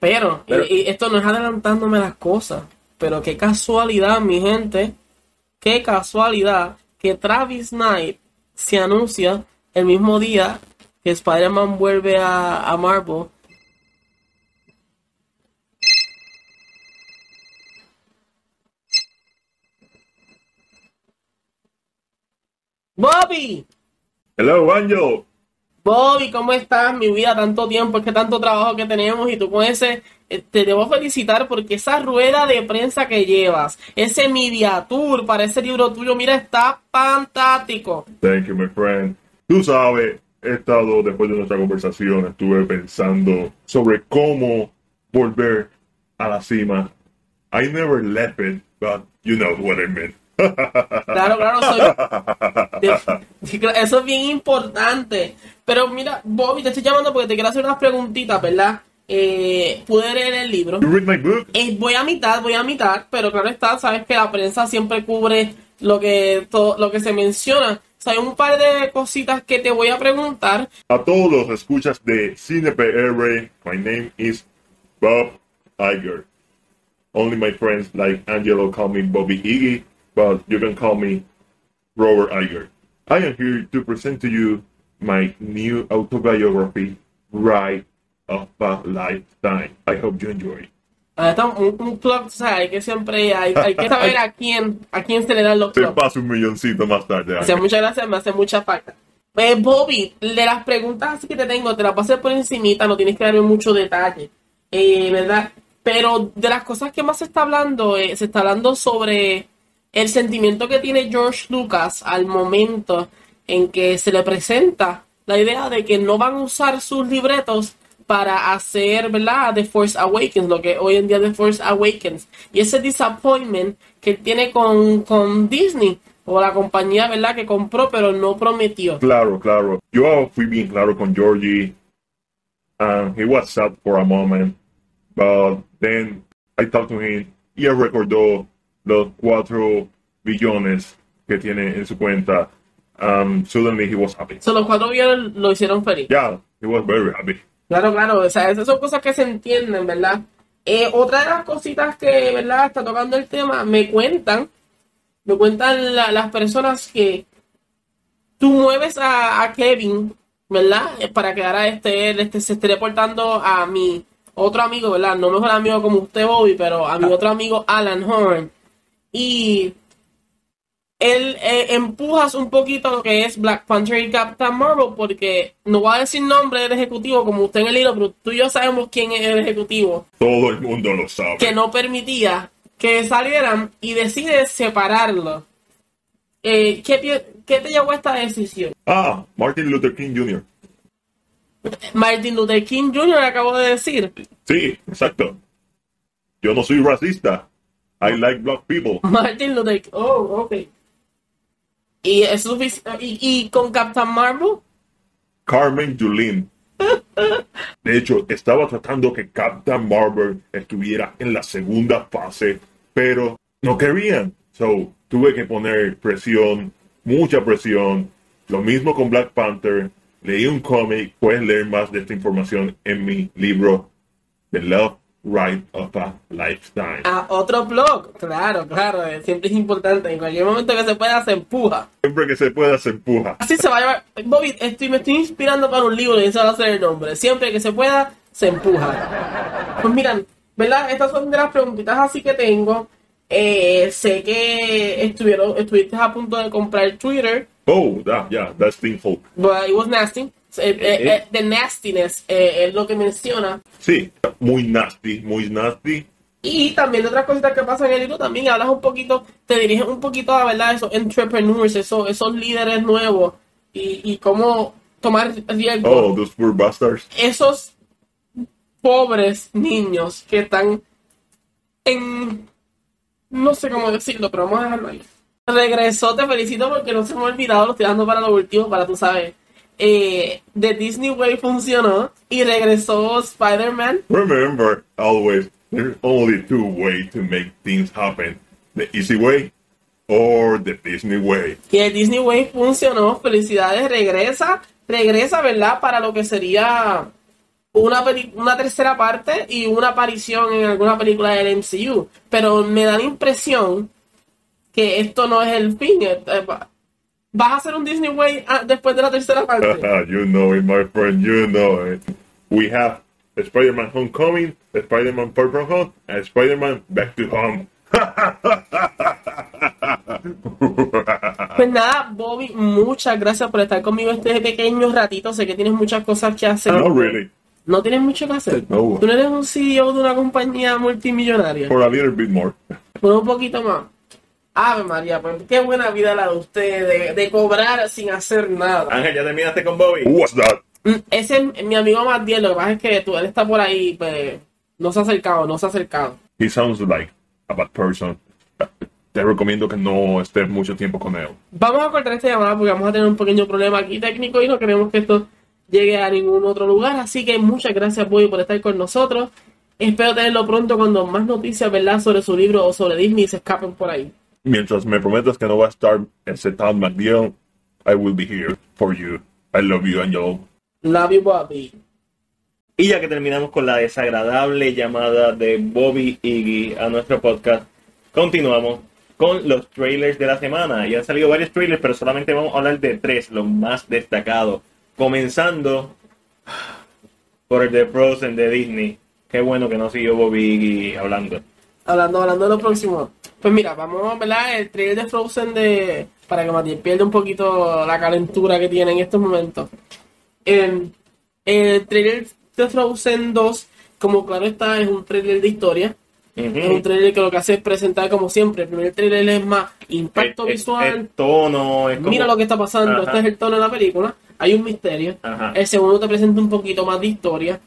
Pero, Pero- y- y esto no es adelantándome las cosas. Pero qué casualidad, mi gente. Qué casualidad que Travis Knight se anuncia el mismo día que Spider-Man vuelve a, a Marvel. Bobby, hello, Banjo. Bobby, ¿cómo estás? Mi vida, tanto tiempo, es que tanto trabajo que tenemos y tú con ese, te debo felicitar porque esa rueda de prensa que llevas, ese media tour para ese libro tuyo, mira, está fantástico. Thank you, my friend. Tú sabes, he estado, después de nuestra conversación, estuve pensando sobre cómo volver a la cima. I never left it, but you know what I meant. Claro, claro, soy. Eso es bien importante. Pero mira, Bobby, te estoy llamando porque te quiero hacer unas preguntitas, ¿verdad? Eh, pude leer el libro. You read my book? Eh, voy a mitad, voy a mitad, pero claro está, sabes que la prensa siempre cubre lo que todo, lo que se menciona. O sea, hay un par de cositas que te voy a preguntar. A todos los escuchas de Cine PR, my name is Bob Iger. Only my friends like Angelo call me Bobby Iggy, but you can call me Robert Iger. I am here to present to you my new autobiography, Ride of a Lifetime. I hope you enjoy. Ah, está un, un sea, hay que siempre, hay, hay que saber a quién, a quién se le dan los Te plugs. paso un milloncito más tarde. O sea, muchas gracias, me hace mucha falta. Eh, Bobby, de las preguntas así que te tengo, te las pasé por encimita, no tienes que darme mucho detalle, eh, ¿verdad? Pero de las cosas que más se está hablando, eh, se está hablando sobre el sentimiento que tiene George Lucas al momento en que se le presenta la idea de que no van a usar sus libretos para hacer, ¿verdad? The Force Awakens, lo que hoy en día The Force Awakens. Y ese disappointment que tiene con, con Disney, o la compañía, ¿verdad? Que compró, pero no prometió. Claro, claro. Yo fui bien claro con Georgie. And he was sad for a moment. But then I talked to him y él recordó los cuatro billones que tiene en su cuenta. Um, suddenly he was happy. So, los cuatro billones lo hicieron feliz. Yeah, he was very happy. Claro, claro, o sea, esas son cosas que se entienden, ¿verdad? Eh, otra de las cositas que, ¿verdad? Está tocando el tema, me cuentan, me cuentan la- las personas que tú mueves a, a Kevin, ¿verdad? Eh, Para que ahora este, este, se esté reportando a mi otro amigo, ¿verdad? No mejor amigo como usted, Bobby, pero a mi otro amigo, Alan Horn. Y él eh, empujas un poquito lo que es Black Panther y Captain Marvel porque no voy a decir nombre del ejecutivo como usted en el libro, pero tú y yo sabemos quién es el ejecutivo Todo el mundo lo sabe. que no permitía que salieran y decide separarlo. Eh, ¿qué, pi- ¿Qué te llevó a esta decisión? Ah, Martin Luther King Jr. Martin Luther King Jr. acabo de decir. Sí, exacto. Yo no soy racista. I like black people. Martin Luther King. Oh, ok. Y, y con Captain Marvel. Carmen Yulín. De hecho, estaba tratando que Captain Marvel estuviera en la segunda fase, pero no querían. So, tuve que poner presión, mucha presión. Lo mismo con Black Panther. Leí un cómic, puedes leer más de esta información en mi libro The Love Ride of a Lifetime. A otro blog. Claro, claro. eh, Siempre es importante. En cualquier momento que se pueda, se empuja. Siempre que se pueda se empuja. Así se va a llevar. Bobby, estoy, me estoy inspirando para un libro y ese va a ser el nombre. Siempre que se pueda, se empuja. Pues miran, ¿verdad? Estas son de las preguntitas así que tengo. Eh, sé que estuvieron, estuviste a punto de comprar Twitter, Oh, that, yeah, that's Teen Hulk. but it was nasty. Eh, eh, eh, the nastiness es lo que menciona. Sí, muy nasty, muy nasty. Y también otras cositas que pasan en el libro, también hablas un poquito, te diriges un poquito a verdad esos entrepreneurs, esos, esos líderes nuevos y, y cómo tomar riesgos. Oh, those poor bastards. esos pobres niños que están en no sé cómo decirlo, pero vamos a dejarlo ahí. Regresó, te felicito porque no se me ha olvidado, lo estoy dando para lo último, para tú sabes. Eh, The Disney Way funcionó y regresó Spider-Man. Remember, always, there's only two ways to make things happen. The easy way or the Disney way. Y el Disney Way funcionó. Felicidades, regresa, regresa, ¿verdad? Para lo que sería una, una tercera parte y una aparición en alguna película del MCU. Pero me da la impresión que esto no es el fin. Va- ¿Vas a hacer un Disney Way ah, después de la tercera parte? you know it, my friend, you know it. We have Spider-Man Homecoming, Spider-Man Far From Home, and Spider-Man Back to Home. Pues nada, Bobby, muchas gracias por estar conmigo este pequeño ratito. Sé que tienes muchas cosas que hacer. Not really. ¿No tienes mucho que hacer? No. Tú no eres un CEO de una compañía multimillonaria. For a little bit more. Por un poquito más. Ave María, pues qué buena vida la de usted, de, de cobrar sin hacer nada. Ángel, ¿ya terminaste con Bobby? Who was that? Mm, Ese es mi amigo más bien, lo que pasa es que tú, él está por ahí, pues no se ha acercado, no se ha acercado. He sounds like a bad person. te recomiendo que no estés mucho tiempo con él. Vamos a cortar esta llamada porque vamos a tener un pequeño problema aquí técnico y no queremos que esto llegue a ningún otro lugar. Así que muchas gracias, Boy, por estar con nosotros. Espero tenerlo pronto cuando más noticias, ¿verdad?, sobre su libro o sobre Disney se escapen por ahí. Mientras me prometas que no va a estar ese Todd McNeil, I will be here for you. I love you, Angel. Love you, Bobby. Y ya que terminamos con la desagradable llamada de Bobby Iggy a nuestro podcast, continuamos con los trailers de la semana. Y han salido varios trailers, pero solamente vamos a hablar de tres, los más destacados. Comenzando por el de Frozen de Disney. Qué bueno que no siguió Bobby Iggy hablando. Hablando, hablando de lo próximo. Pues mira, vamos a ver el trailer de Frozen de. Para que Matías pierda un poquito la calentura que tiene en estos momentos. El, el trailer de Frozen 2, como claro está, es un trailer de historia. Es un trailer que lo que hace es presentar como siempre. El primer trailer es más impacto El- el- visual. el tono. es como- Mira lo que está pasando. Ajá. Este es el tono de la película. Hay un misterio. Ajá. El segundo te presenta un poquito más de historia.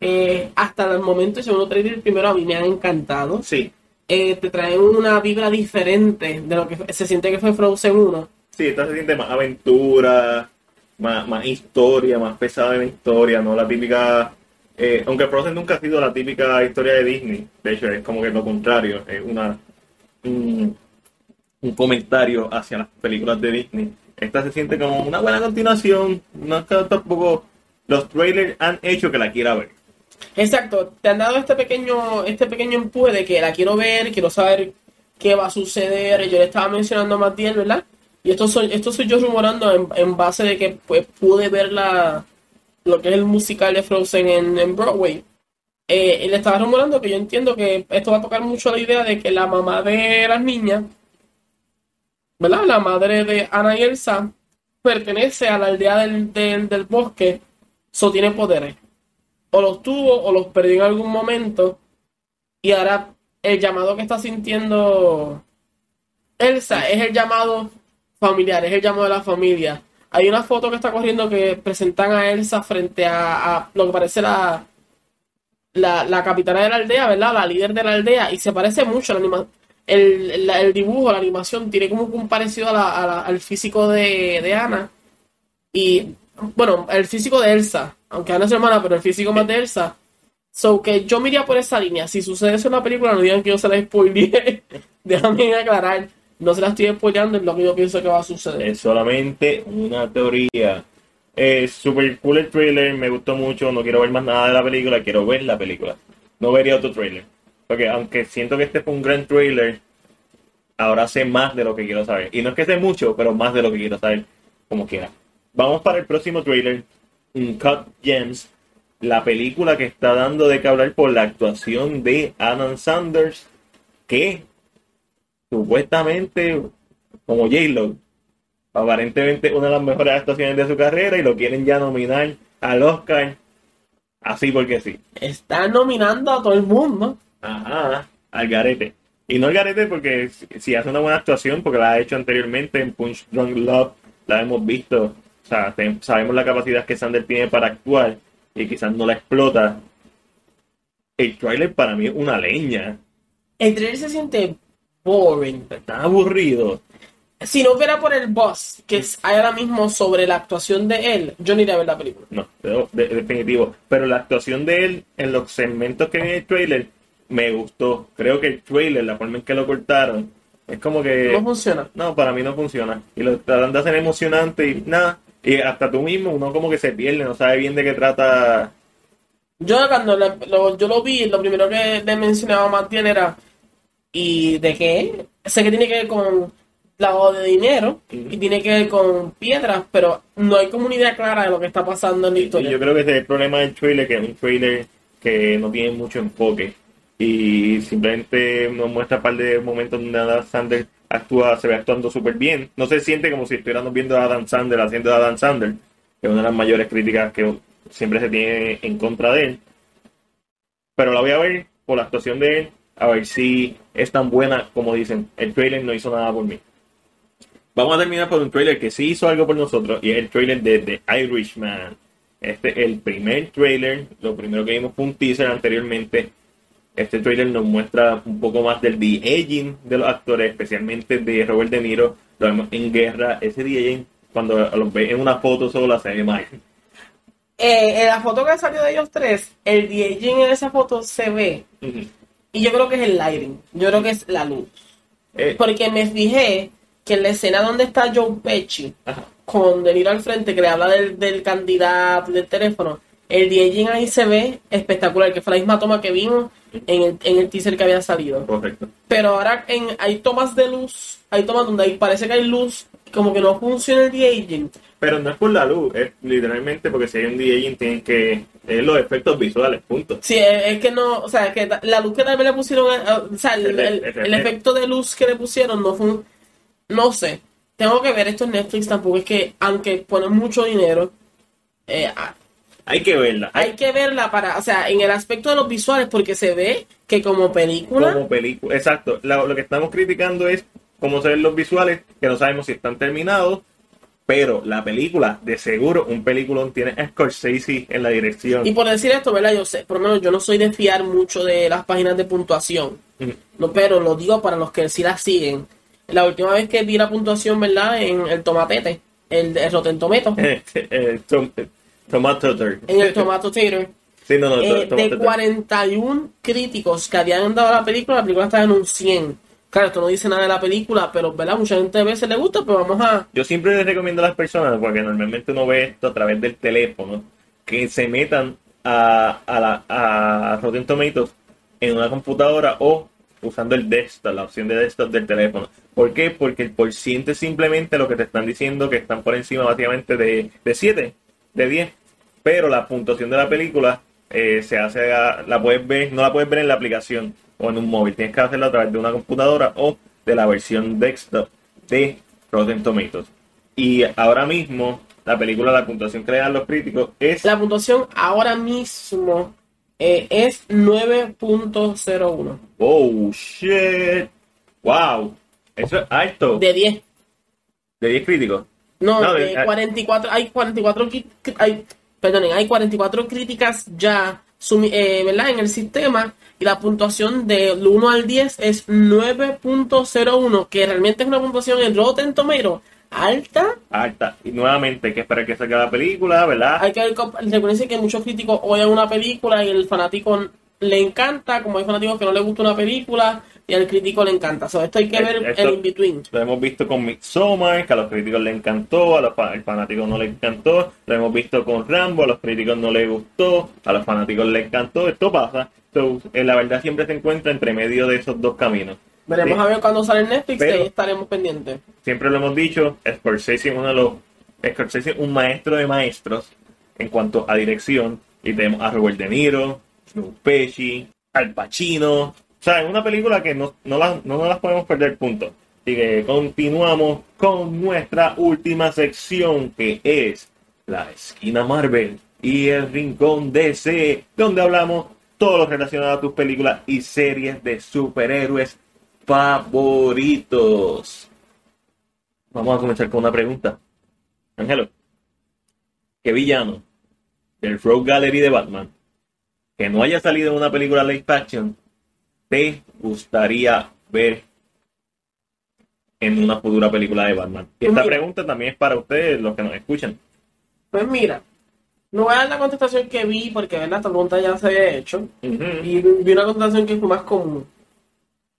Eh, hasta el momento, el segundo trailer, el primero a mí me han encantado. Sí, Eh, te traen una vibra diferente de lo que se siente que fue Frozen 1. sí, esta se siente más aventura, más, más historia, más pesada en la historia, no la típica. eh, aunque Frozen nunca ha sido la típica historia de Disney, de hecho es como que lo contrario, es una un, un comentario hacia las películas de Disney. Esta se siente como una buena continuación, no es que tampoco los trailers han hecho que la quiera ver. Exacto, te han dado este pequeño, este pequeño empuje de que la quiero ver, quiero saber qué va a suceder. Yo le estaba mencionando a Matías, ¿verdad? Y esto soy, esto soy yo rumorando en, en base de que pues, pude ver la, lo que es el musical de Frozen en, Broadway. Eh, y le estaba rumorando que yo entiendo que esto va a tocar mucho la idea de que la mamá de las niñas, ¿verdad? La madre de Ana y Elsa pertenece a la aldea del, del, del bosque, so tiene poderes o los tuvo o los perdió en algún momento y ahora el llamado que está sintiendo Elsa es el llamado familiar, es el llamado de la familia. Hay una foto que está corriendo que presentan a Elsa frente a, a lo que parece la, la, la capitana de la aldea, ¿verdad? La líder de la aldea y se parece mucho la anima el, la- el dibujo, la animación tiene como un parecido a la- a la- al físico de, de Ana y bueno, el físico de Elsa, aunque Ana es hermana, pero el físico más de Elsa. So que yo me iría por esa línea. Si sucede eso en la película, no digan que yo se la spoileé. Déjame aclarar. No se la estoy spoileando, es lo que yo pienso que va a suceder. Es solamente una teoría. Es super cool el trailer, me gustó mucho, no quiero ver más nada de la película, quiero ver la película. No vería otro trailer. Porque aunque siento que este fue un gran trailer, ahora sé más de lo que quiero saber. Y no es que sé mucho, pero más de lo que quiero saber, como quiera. Vamos para el próximo trailer, Cut Gems, la película que está dando de qué hablar por la actuación de Adam Sanders, que supuestamente, como J-Lo, aparentemente una de las mejores actuaciones de su carrera y lo quieren ya nominar al Oscar, así porque sí. Está nominando a todo el mundo. Ajá, al garete. Y no al garete porque si, si hace una buena actuación, porque la ha hecho anteriormente en Punch Drunk Love, la hemos visto, o sea, sabemos la capacidad que Sander tiene para actuar y quizás no la explota. El trailer para mí es una leña, El trailer se siente boring. está aburrido. Si no fuera por el boss que es- hay ahora mismo sobre la actuación de él, yo no iría a ver la película. No, de- definitivo. Pero la actuación de él en los segmentos que viene el trailer me gustó. Creo que el trailer, la forma en que lo cortaron, es como que. No funciona. No, para mí no funciona. Y lo tratan de hacer emocionante y nada. Y hasta tú mismo, uno como que se pierde, no sabe bien de qué trata. Yo cuando lo, yo lo vi, lo primero que le mencionaba a Matías era ¿y de qué? Sé que tiene que ver con lavado de dinero y tiene que ver con piedras, pero no hay como una idea clara de lo que está pasando en la Y historia. yo creo que ese es el problema del trailer, que es un trailer que no tiene mucho enfoque. Y simplemente nos muestra un par de momentos donde Adam Sandler actúa, se ve actuando súper bien. No se siente como si estuviéramos viendo a Adam Sandler haciendo a Adam Sandler, que es una de las mayores críticas que siempre se tiene en contra de él. Pero la voy a ver por la actuación de él, a ver si es tan buena como dicen. El trailer no hizo nada por mí. Vamos a terminar por un trailer que sí hizo algo por nosotros y es el trailer de The Irishman. Este es el primer trailer, lo primero que vimos fue un teaser anteriormente. Este trailer nos muestra un poco más del de-aging de los actores, especialmente de Robert De Niro. Lo vemos en guerra. Ese de-aging, cuando lo ve en una foto sola, se ve mal. Eh, en la foto que salió de ellos tres, el de-aging en esa foto se ve. Y yo creo que es el lighting. Yo creo que es la luz. Eh, Porque me fijé que en la escena donde está Joe Pesci, ajá. con De Niro al frente, que le habla del, del candidato del teléfono, el de-aging ahí se ve espectacular, que fue la misma toma que vimos en el, en el teaser que había salido. Correcto. Pero ahora en, hay tomas de luz, hay tomas donde hay- parece que hay luz, como que no funciona el de-aging. Pero no es por la luz, es literalmente porque si hay un de-aging tienen que tener los efectos visuales, punto. Sí, es, es que no, o sea, que la luz que tal vez le pusieron, eh, o sea, el, El- el- el- el efecto de luz que le pusieron no fue un- no sé. Tengo que ver esto en Netflix tampoco, es que aunque ponen mucho dinero, eh, Hay que verla. hay que verla para, o sea, en el aspecto de los visuales, porque se ve que como película, como película. Exacto. Lo, lo que estamos criticando es cómo se ven los visuales, que no sabemos si están terminados. Pero la película, de seguro, un peliculón tiene a Scorsese en la dirección. y por decir esto, ¿verdad? Yo sé, por lo menos yo no soy de fiar mucho de las páginas de puntuación. No, pero lo digo para los que sí la siguen. La última vez que vi la puntuación, ¿verdad? En el tomatete, el, el Eh, tom- tomato Tater. en el Tomato Tater, Sí, no, no, eh, de Tomato Tater. 41 críticos que habían dado la película, la película estaba en un 100. Claro, esto no dice nada de la película, pero, ¿verdad? Mucha gente a veces le gusta, pero vamos a... Yo siempre les recomiendo a las personas, porque normalmente uno ve esto a través del teléfono, que se metan a, a, la, a Rotten Tomatoes en una computadora o usando el desktop, la opción de desktop del teléfono. ¿Por qué? Porque el por ciento es simplemente lo que te están diciendo que están por encima básicamente de, de 7, de 10. Pero la puntuación de la película eh, se hace, a- la puedes ver, no la puedes ver en la aplicación o en un móvil. Tienes que hacerlo a través de una computadora o de la versión desktop de Rotten Tomatoes. Y ahora mismo, la película, la puntuación que le dan los críticos es La puntuación ahora mismo eh, es 9.01 Oh shit. Wow. Eso es alto. de 10. De 10 críticos. No, No, de de- ah. 44, hay 44, cri- cri- hay, perdonen, hay 44 críticas ya, sumi- eh, ¿verdad? En el sistema y la puntuación del 1 al 10 es 9.01, que realmente es una puntuación en Rotten Tomato alta. Alta. Y nuevamente, hay que esperar que salga la película, ¿verdad? Hay que ver, recuerden que muchos críticos odian una película y el fanático le encanta, como hay fanáticos que no le gusta una película y al crítico le encanta. So, esto hay que Eh, ver esto- el in-between. Lo hemos visto con Midsommar, que a los críticos le encantó, a los fa- al fanático no le encantó. Lo hemos visto con Rambo, a los críticos no le gustó, a los fanáticos le encantó. Esto pasa. So, eh, la verdad siempre se encuentra entre medio de esos dos caminos. Veremos Sí. a ver cuando sale en Netflix Pero- y ahí estaremos pendientes. Siempre lo hemos dicho, Scorsese es uno de los... Scorsese es un maestro de maestros en cuanto a dirección. Y tenemos a Robert De Niro, Pesci, Al Pacino. O sea, es una película que no, no, las, no nos las podemos perder, punto. Así que continuamos con nuestra última sección, que es la esquina Marvel y el rincón DC, donde hablamos todo lo relacionado a tus películas y series de superhéroes favoritos. Vamos a comenzar con una pregunta. Ángelo, ¿qué villano del Rogue Gallery de Batman que no haya salido en una película live action te gustaría ver en una futura película de Batman? Y esta Mira. pregunta también es para ustedes, los que nos escuchan. Pues mira, no voy a dar la contestación que vi porque ¿verdad? esta pregunta ya se había hecho y vi una contestación que fue más común.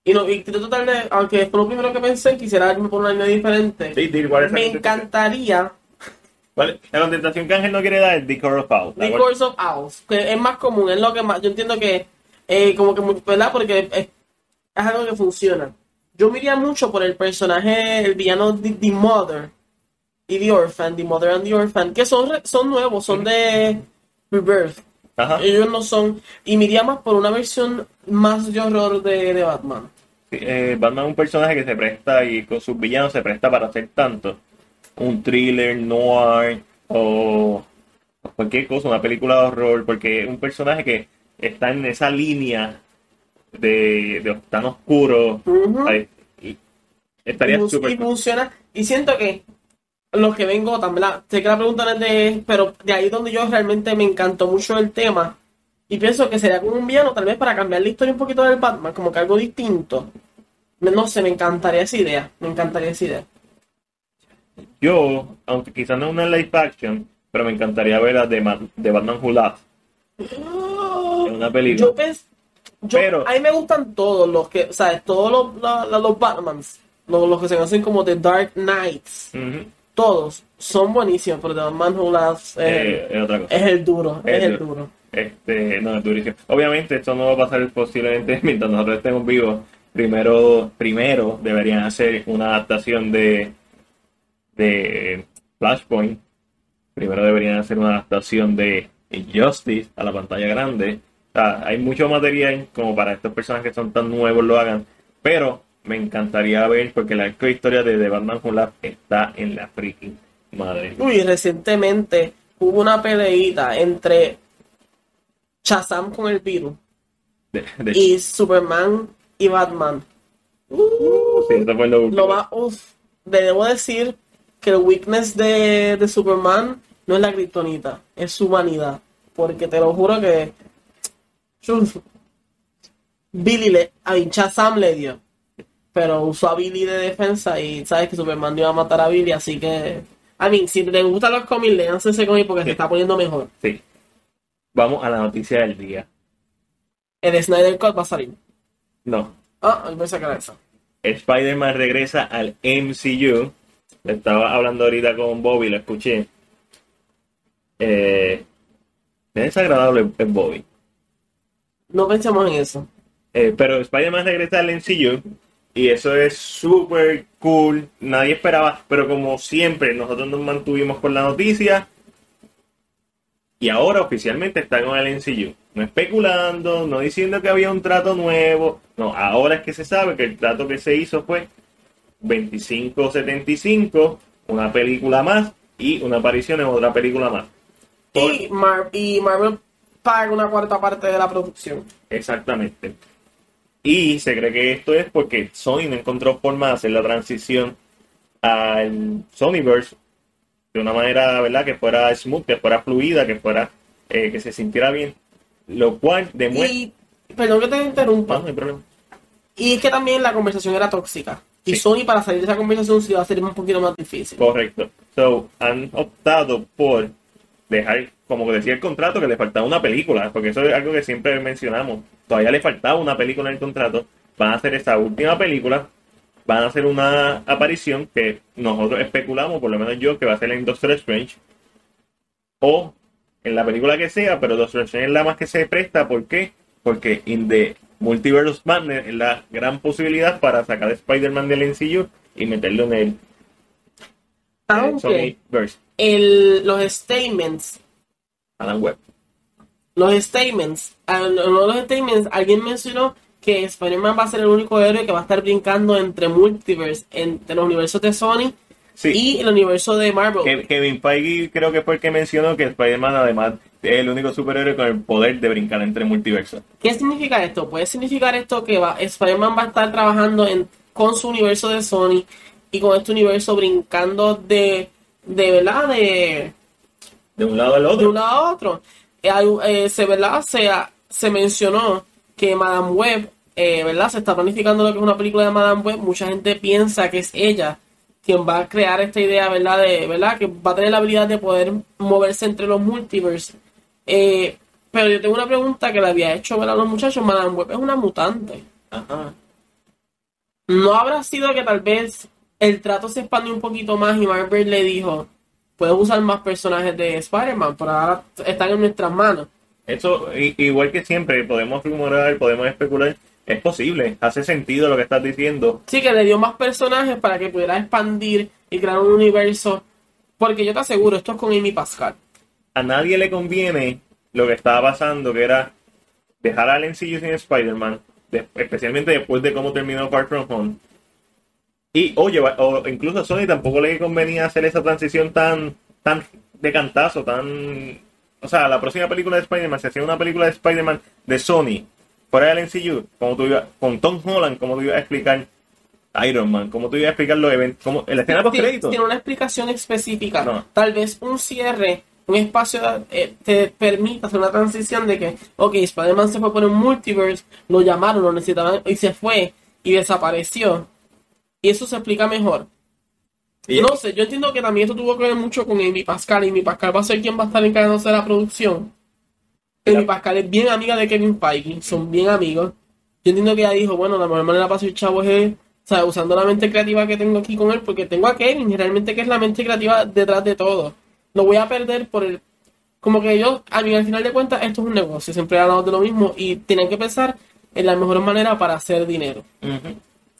Y no, y tratar de, aunque fue lo primero que pensé, quisiera irme por una línea diferente. Sí, es Me encantaría ¿Cuál- La contestación que Ángel no quiere dar es The Core of Owls. The Course of Owls, que es más común, es lo que más, yo entiendo que, eh, como que, mu- ¿verdad? Porque es, es algo que funciona. Yo miraría mucho por el personaje, el villano The, The Mother y The Orphan, The Mother and The Orphan, que son, son nuevos, son de Rebirth. Ajá. Ellos no son, y miraría más por una versión más de horror de, de Batman. Eh, Batman es un personaje que se presta y con sus villanos se presta para hacer tanto. Un thriller, noir o cualquier cosa, una película de horror, porque es un personaje que está en esa línea de, de tan oscuro. Y estaría súper y funciona. Y siento que los que vengo también, la- sé que la pregunta no es de, pero de ahí donde yo realmente me encantó mucho el tema, Y pienso que sería como un villano, tal vez para cambiar la historia un poquito del Batman, como que algo distinto. Me- No sé, me encantaría esa idea. Me encantaría esa idea. Yo, aunque quizás no es una live action, pero me encantaría ver a de, de Batman Who Laughs una película. Yo pens- yo- Pero- a mí me gustan todos los que, o sea, todos los, los, los Batmans, los, los que se conocen como The Dark Knights, todos son buenísimos, pero The Batman Who Laughs es, Eh, es otra cosa. es el duro, es, es el duro. duro. Este, no, es durísimo. Obviamente esto no va a pasar posiblemente mientras nosotros estemos vivos. Primero, primero deberían hacer una adaptación de, de Flashpoint. Primero deberían hacer una adaptación de Injustice a la pantalla grande. O sea, hay mucho material como para estas personas que son tan nuevos lo hagan. Pero me encantaría ver porque la historia de The Batman Who está en la freaking madre. Uy, recientemente hubo una peleita entre Shazam con el virus De, de- y Superman y Batman. Uh, sí, fue lo último. lo más, uf, le debo decir que el weakness de, de Superman no es la kriptonita, es su humanidad. Porque te lo juro que Billy le, a mí, Shazam le dio. Pero usó a Billy de defensa y sabes que Superman iba a matar a Billy, así que. A mí, si te gustan los cómics, léanse ese cómic porque se está poniendo mejor. Sí. Vamos a la noticia del día. El Snyder Cut va a salir. No. Ah, pensé que era eso. Spider-Man regresa al MCU. Le estaba hablando ahorita con Bobby, lo escuché. Eh, es desagradable es Bobby. No pensemos en eso. Eh, pero Spider-Man regresa al MCU. Y eso es súper cool. Nadie esperaba. Pero como siempre, nosotros nos mantuvimos con la noticia. Y ahora oficialmente está con el MCU. No especulando, no diciendo que había un trato nuevo. No, ahora es que se sabe que el trato que se hizo fue 25-75, una película más y una aparición en otra película más. Por- Y, Mar- y Marvel paga una cuarta parte de la producción. Exactamente. Y se cree que esto es porque Sony no encontró forma de hacer la transición al Sonyverse de una manera, ¿verdad? Que fuera smooth, que fuera fluida, que fuera, eh, que se sintiera bien. Lo cual demuestra... Y, perdón que te interrumpa. No, no hay problema. Y es que también la conversación era tóxica. Y Sí. Sony para salir de esa conversación sí va a ser un poquito más difícil. Correcto. So, han optado por dejar, como decía el contrato, que le faltaba una película, porque eso es algo que siempre mencionamos. Todavía le faltaba una película en el contrato. Van a hacer esa última película. Van a hacer una aparición que nosotros especulamos, por lo menos yo, que va a ser en Doctor Strange. O en la película que sea, pero Doctor Strange es la más que se presta. ¿Por qué? Porque in the Multiverse Madness es la gran posibilidad para sacar a Spider-Man del MCU y meterlo en el eh, Aunque Sonyverse. el, los statements, Alan Webb. los statements, ah, en de los statements, alguien mencionó que Spider-Man va a ser el único héroe que va a estar brincando entre multiverse, entre los universos de Sony Sí. y el universo de Marvel. Ke- Kevin Feige creo que fue el que mencionó que Spider-Man además es el único superhéroe con el poder de brincar entre multiversos. ¿Qué significa esto? Puede significar esto que va, Spider-Man va a estar trabajando en, con su universo de Sony y con este universo brincando de, de verdad, de, De un lado al de otro. un lado a otro. Eh, eh, se, ¿verdad? Se, se mencionó que Madame Web, eh, ¿verdad? Se está planificando lo que es una película de Madame Web. Mucha gente piensa que es ella quien va a crear esta idea, ¿verdad? De, ¿verdad? Que va a tener la habilidad de poder moverse entre los multiverse. Eh, pero yo tengo una pregunta que le había hecho ver a los muchachos. Madame Web es una mutante. Ajá. ¿No habrá sido que tal vez el trato se expandió un poquito más y Marvel le dijo, puedes usar más personajes de Spider-Man, pero ahora están en nuestras manos? Eso, igual que siempre, podemos rumorar, podemos especular. Es posible, hace sentido lo que estás diciendo. Sí, que le dio más personajes para que pudiera expandir y crear un universo. Porque yo te aseguro, esto es con Amy Pascal. A nadie le conviene lo que estaba pasando, que era dejar al MCU sin Spider-Man, de- especialmente después de cómo terminó Far From Home. Y, oye, o incluso a Sony tampoco le convenía hacer esa transición tan, tan de cantazo, tan... O sea, la próxima película de Spider-Man, se hacía una película de Spider-Man de Sony, fuera del MCU, como tú ibas, con Tom Holland, como tú ibas a explicar Iron Man, como tú ibas a explicar los eventos, como en la escena post créditos. tiene una explicación específica. No. Tal vez un cierre un espacio eh, te permite hacer una transición de que, ok, Spider-Man se fue por un multiverse, lo llamaron, lo necesitaban y se fue y desapareció. Y eso se explica mejor. Y- No sé, yo entiendo que también esto tuvo que ver mucho con Amy Pascal. Amy Pascal va a ser quien va a estar encargándose de la producción. Amy Pascal es bien amiga de Kevin Feige, son bien amigos. Yo entiendo que ella dijo, bueno, la mejor manera para hacer chavo es, sea, usando la mente creativa que tengo aquí con él, porque tengo a Kevin, y realmente que es la mente creativa detrás de todo. Lo voy a perder por el... Como que yo, a mí al final de cuentas, esto es un negocio, siempre he hablado de lo mismo, y tienen que pensar en la mejor manera para hacer dinero. Ujú.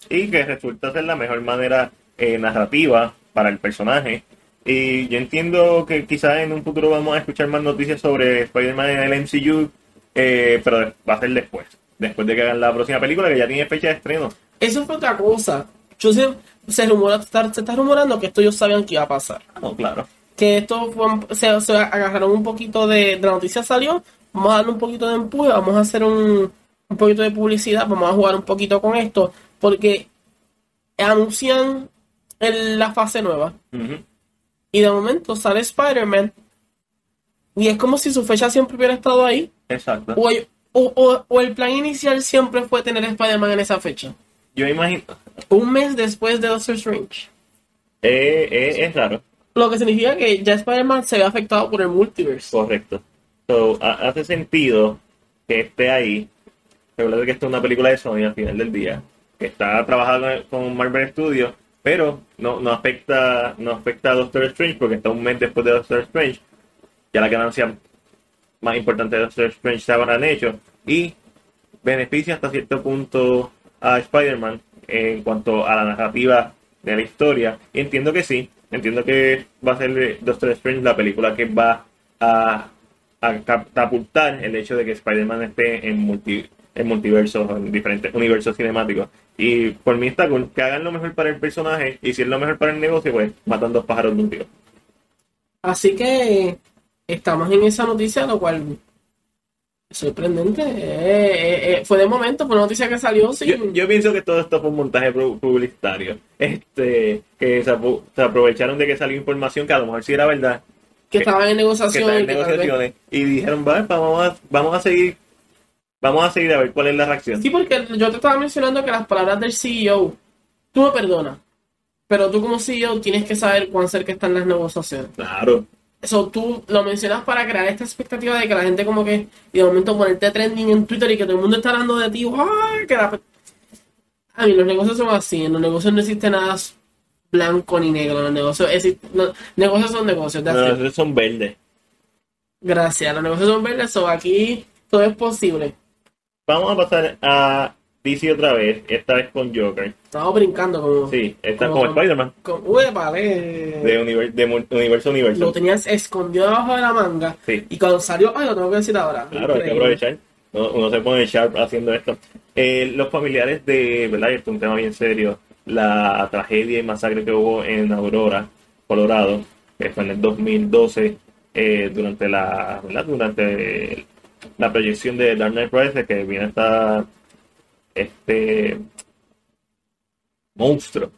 Y que resulta ser la mejor manera eh, narrativa para el personaje. Y yo entiendo que quizás en un futuro vamos a escuchar más noticias sobre Spider-Man en el MCU, eh, pero va a ser después. Después de que hagan la próxima película, que ya tiene fecha de estreno. Eso fue otra cosa. Yo sé, se, rumora, está- se está rumorando que esto ellos sabían que iba a pasar. No, claro. Que esto fue- se, se agarraron un poquito de, de la noticia salió, vamos a darle un poquito de empuje, vamos a hacer un, un poquito de publicidad, vamos a jugar un poquito con esto, porque anuncian el- la fase nueva y de momento sale Spider-Man y es como si su fecha siempre hubiera estado ahí Exacto. o, el- o- o- o el plan inicial siempre fue tener Spider-Man en esa fecha. Yo imagino. Un mes después de Doctor Strange. eh, eh, es raro. Lo que significa que ya Spider-Man se ve afectado por el multiverse. Correcto. So, ha- hace sentido que esté ahí. Recuerda que esto es una película de Sony al final del día. Que está trabajando con Marvel Studios. Pero no, no afecta no afecta a Doctor Strange porque está un mes después de Doctor Strange. Ya la ganancia más importante de Doctor Strange se habrán hecho. Y beneficia hasta cierto punto a Spider-Man en cuanto a la narrativa de la historia. Entiendo que sí. Entiendo que va a ser Doctor Strange la película que va a, a catapultar el hecho de que Spider-Man esté en, multi, en multiversos, en diferentes universos cinemáticos. Y por mí está cool que hagan lo mejor para el personaje. Y si es lo mejor para el negocio, pues matan dos pájaros de un tiro. Así que estamos en esa noticia, lo cual es sorprendente. Eh, eh, eh, fue de momento, fue una noticia que salió sin... Yo, yo pienso que todo esto fue un montaje pu- publicitario. Este, que se, se aprovecharon de que salió información que a lo mejor sí era verdad, que estaban en negociaciones. que y dijeron, "Va, vamos a, vamos a seguir, vamos a seguir a ver cuál es la reacción. Sí, porque yo te estaba mencionando que las palabras del CEO, tú me perdonas, pero tú como CEO tienes que saber cuán cerca están las negociaciones. Claro, Eso tú lo mencionas para crear esta expectativa de que la gente como que y de momento ponerte trending en Twitter y que todo el mundo está hablando de ti. ¡ay! Que la- A mí los negocios son así, en los negocios no existe nada blanco ni negro, los negocios, existe- no- negocios son negocios. it. esos son verdes. Gracias, los negocios son verdes, so aquí todo es posible. Vamos a pasar a DC otra vez, esta vez con Joker. Estamos brincando como... Sí, esta Como como son- Spider-Man, como uy, vale. de, univer- de mu- universo universo. Lo tenías escondido debajo de la manga. Sí. Y cuando salió, ay, lo tengo que decir ahora. Claro, hay que aprovechar. Uno, uno se pone sharp haciendo esto. Eh, los familiares de, ¿verdad? Esto es un tema bien serio. La tragedia y masacre que hubo en Aurora, Colorado, que fue en el 2012, eh, durante la, ¿verdad? Durante la proyección de Dark Knight Rises, que viene esta, este monstruo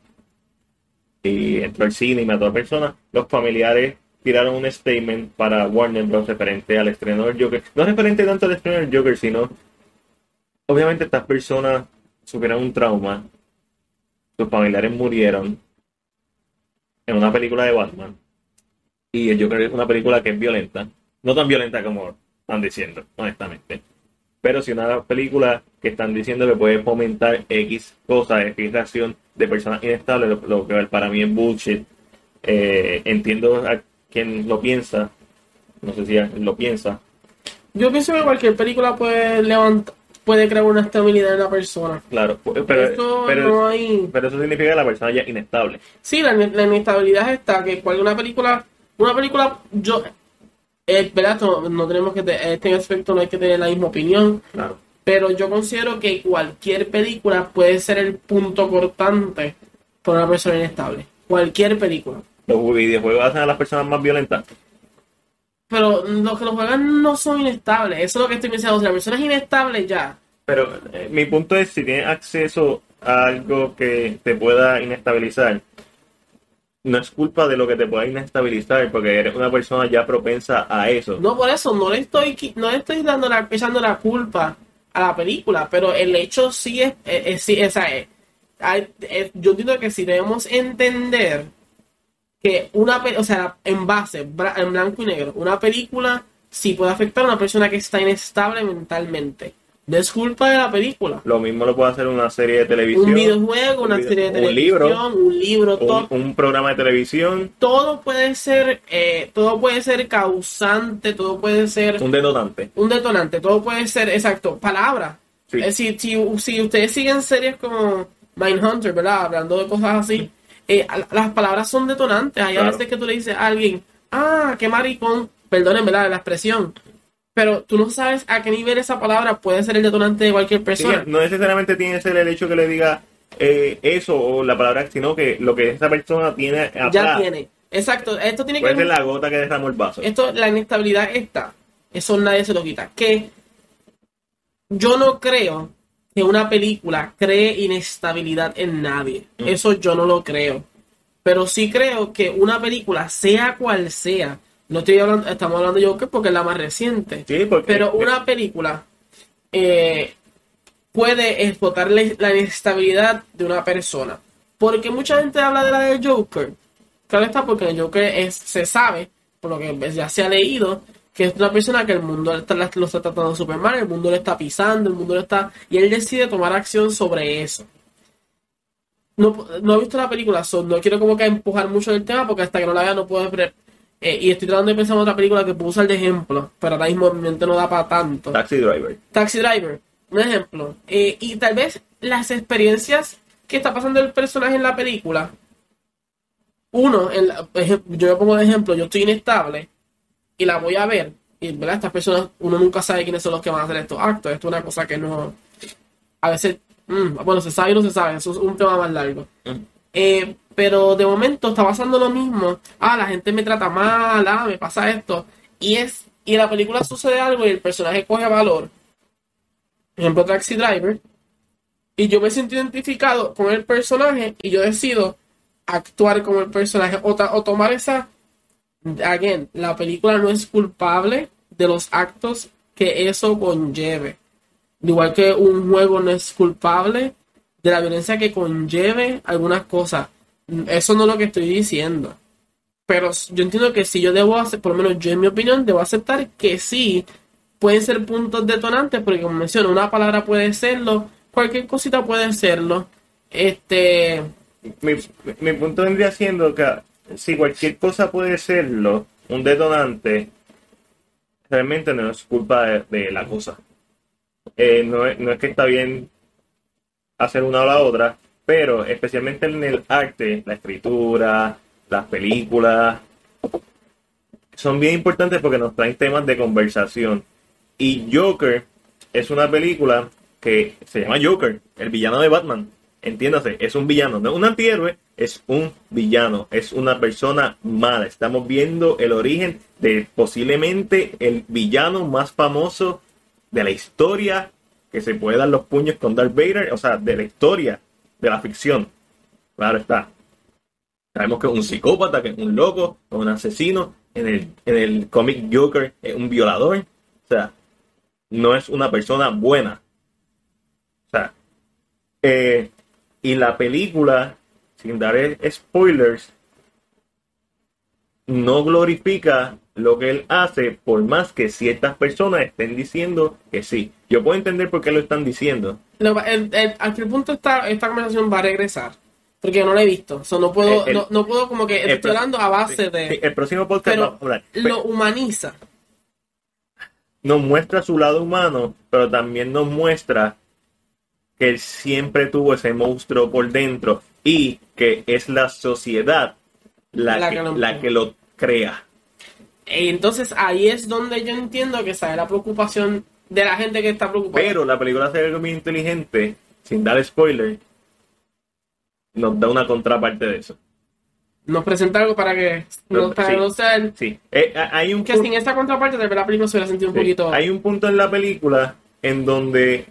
y entró al cine y mató a personas. Los familiares tiraron un statement para Warner Bros. referente al estreno del Joker. No referente tanto al estreno del Joker, sino obviamente estas personas sufrieron un trauma. Sus familiares murieron en una película de Batman. Y el Joker es una película que es violenta. No tan violenta como están diciendo, honestamente. Pero si una película que están diciendo que puede fomentar X cosas, X reacción de personas inestables, lo, lo que para mí es bullshit. Eh, entiendo a quien lo piensa, no sé si lo piensa, Yo pienso que cualquier película puede levantar, puede crear una estabilidad en la persona. claro, pero, Eso pero, no hay. pero eso significa que la persona ya es inestable. Sí, la, la inestabilidad está que cual- una película, una película, yo, eh, ¿verdad? No, no tenemos que, te- este aspecto no hay que tener la misma opinión, Claro. pero yo considero que cualquier película puede ser el punto cortante para una persona inestable. Cualquier película. Los videojuegos hacen a las personas más violentas. Pero los que lo juegan no son inestables. Eso es lo que estoy pensando. Si la persona es inestable, ya. Pero eh, mi punto es, si tienes acceso a algo que te pueda inestabilizar, no es culpa de lo que te pueda inestabilizar, porque eres una persona ya propensa a eso. No, por eso no le estoy, no le estoy dando la, echando la culpa a la película, pero el hecho sí es, eh, eh, sí, o sea, eh, eh, yo entiendo que si debemos entender que una, o sea, en base, en blanco y negro, una película sí puede afectar a una persona que está inestable mentalmente. No es culpa de la película. Lo mismo lo puede hacer una serie de televisión, Un videojuego, un una video- serie de un televisión, libro, un libro, todo, un, un programa de televisión, todo puede ser, eh, todo puede ser causante, todo puede ser un detonante. un detonante, todo puede ser, exacto, palabras. Sí. Es decir, si, si ustedes siguen series como Mindhunter, ¿verdad? Hablando de cosas así, eh, las palabras son detonantes. Hay a veces que tú le dices a alguien, ah, qué maricón, perdonen, ¿verdad? La expresión. Pero tú no sabes a qué nivel esa palabra puede ser el detonante de cualquier Sí, persona. no necesariamente tiene que ser el hecho que le diga eh, eso o la palabra, sino que lo que esa persona tiene atrás. ya tiene. Exacto, esto tiene que Puede ser la gota que derramó el vaso. esto, la inestabilidad está. Eso nadie se lo quita. Que yo no creo que una película cree inestabilidad en nadie. Mm. Eso yo no lo creo. Pero sí creo que una película, sea cual sea, no estoy hablando, estamos hablando de Joker porque es la más reciente. Sí, porque Pero una película eh, puede explotar la, inestabilidad de una persona. Porque mucha gente habla de la del Joker. Claro está, porque el Joker es, se sabe, por lo que ya se ha leído, que es una persona que el mundo está- lo está tratando súper mal, el mundo lo está pisando, el mundo lo está... Y él decide tomar acción sobre eso. No, no he visto la película, so no quiero como que empujar mucho el tema porque hasta que no la vea no puedo... eh, y estoy tratando de pensar en otra película que puedo usar de ejemplo, pero ahora mismo mi mente no da para tanto. Taxi Driver. Taxi Driver, un ejemplo. Eh, y tal vez las experiencias que está pasando el personaje en la película. Uno, en la- ejem- yo me pongo de ejemplo, yo estoy inestable y la voy a ver. Y ¿verdad? estas personas, uno nunca sabe quiénes son los que van a hacer estos actos. Esto es una cosa que no. A veces, mm, bueno, se sabe y no se sabe. Eso es un tema más largo. Mm. Eh, pero de momento está pasando lo mismo. Ah, la gente me trata mal, ah, me pasa esto. Y es y en la película sucede algo y el personaje coge valor. Ejemplo, Taxi Driver. Y yo me siento identificado con el personaje y yo decido actuar como el personaje o, o tomar esa... Again, la película no es culpable de los actos que eso conlleve. Igual que un juego no es culpable de la violencia que conlleve algunas cosas. Eso no es lo que estoy diciendo. Pero yo entiendo que si yo debo hacer, por lo menos yo en mi opinión, debo aceptar que sí pueden ser puntos detonantes, porque como menciono, una palabra puede serlo, cualquier cosita puede serlo. Este, Mi, mi punto vendría siendo que si cualquier cosa puede serlo, un detonante, realmente no es culpa de, la cosa. Eh, no, no es que está bien hacer una o la otra, pero especialmente en el arte, la escritura, las películas, son bien importantes porque nos traen temas de conversación. Y Joker es una película que se llama Joker, el villano de Batman. Entiéndase, es un villano, no un antihéroe, es un villano, es una persona mala. Estamos viendo el origen de posiblemente el villano más famoso de la historia que se puede dar los puños con Darth Vader, o sea, de la historia, de la ficción. Claro está. Sabemos que un psicópata, que es un loco, un asesino. En el, en el cómic Joker es un violador. O sea, no es una persona buena. O sea, eh, y la película, sin dar spoilers, no glorifica lo que él hace, por más que ciertas personas estén diciendo que sí. Yo puedo entender por qué lo están diciendo. lo- el- el- ¿a qué punto esta, esta conversación va a regresar? Porque yo no la he visto. So, no, puedo, El- no, no puedo como que estoy hablando a base Sí, de... sí, el próximo podcast pero vamos a hablar. Pe- lo humaniza. nos muestra su lado humano, pero también nos muestra que él siempre tuvo ese monstruo por dentro y que es la sociedad la, La que, que lo- la que lo crea. Entonces ahí es donde yo entiendo que sale la preocupación de la gente que está preocupada. Pero la película hace algo muy inteligente, sin dar spoiler, nos da una contraparte de eso. Nos presenta algo para que no, Sí. para no ser... Sí, Eh, hay un Que punto- sin esta contraparte tal vez la película se hubiera sentido un Sí. poquito... Hay un punto en la película en donde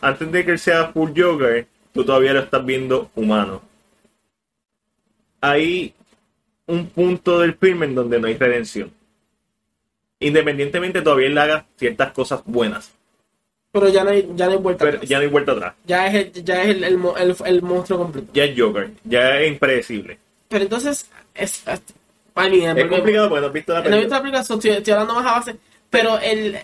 antes de que él sea full Joker, tú todavía lo estás viendo humano. Ahí un punto del filme en donde no hay redención. Independientemente todavía él haga ciertas cosas buenas. Pero ya no hay, ya no hay vuelta Pero atrás. ya no hay vuelta atrás. Ya es, el, ya es el, el el- el monstruo completo. Ya es Joker. Ya es impredecible. Pero entonces, es, es, Es porque- complicado porque no has visto la No he visto película. la película, estoy, estoy hablando más a base. Pero el,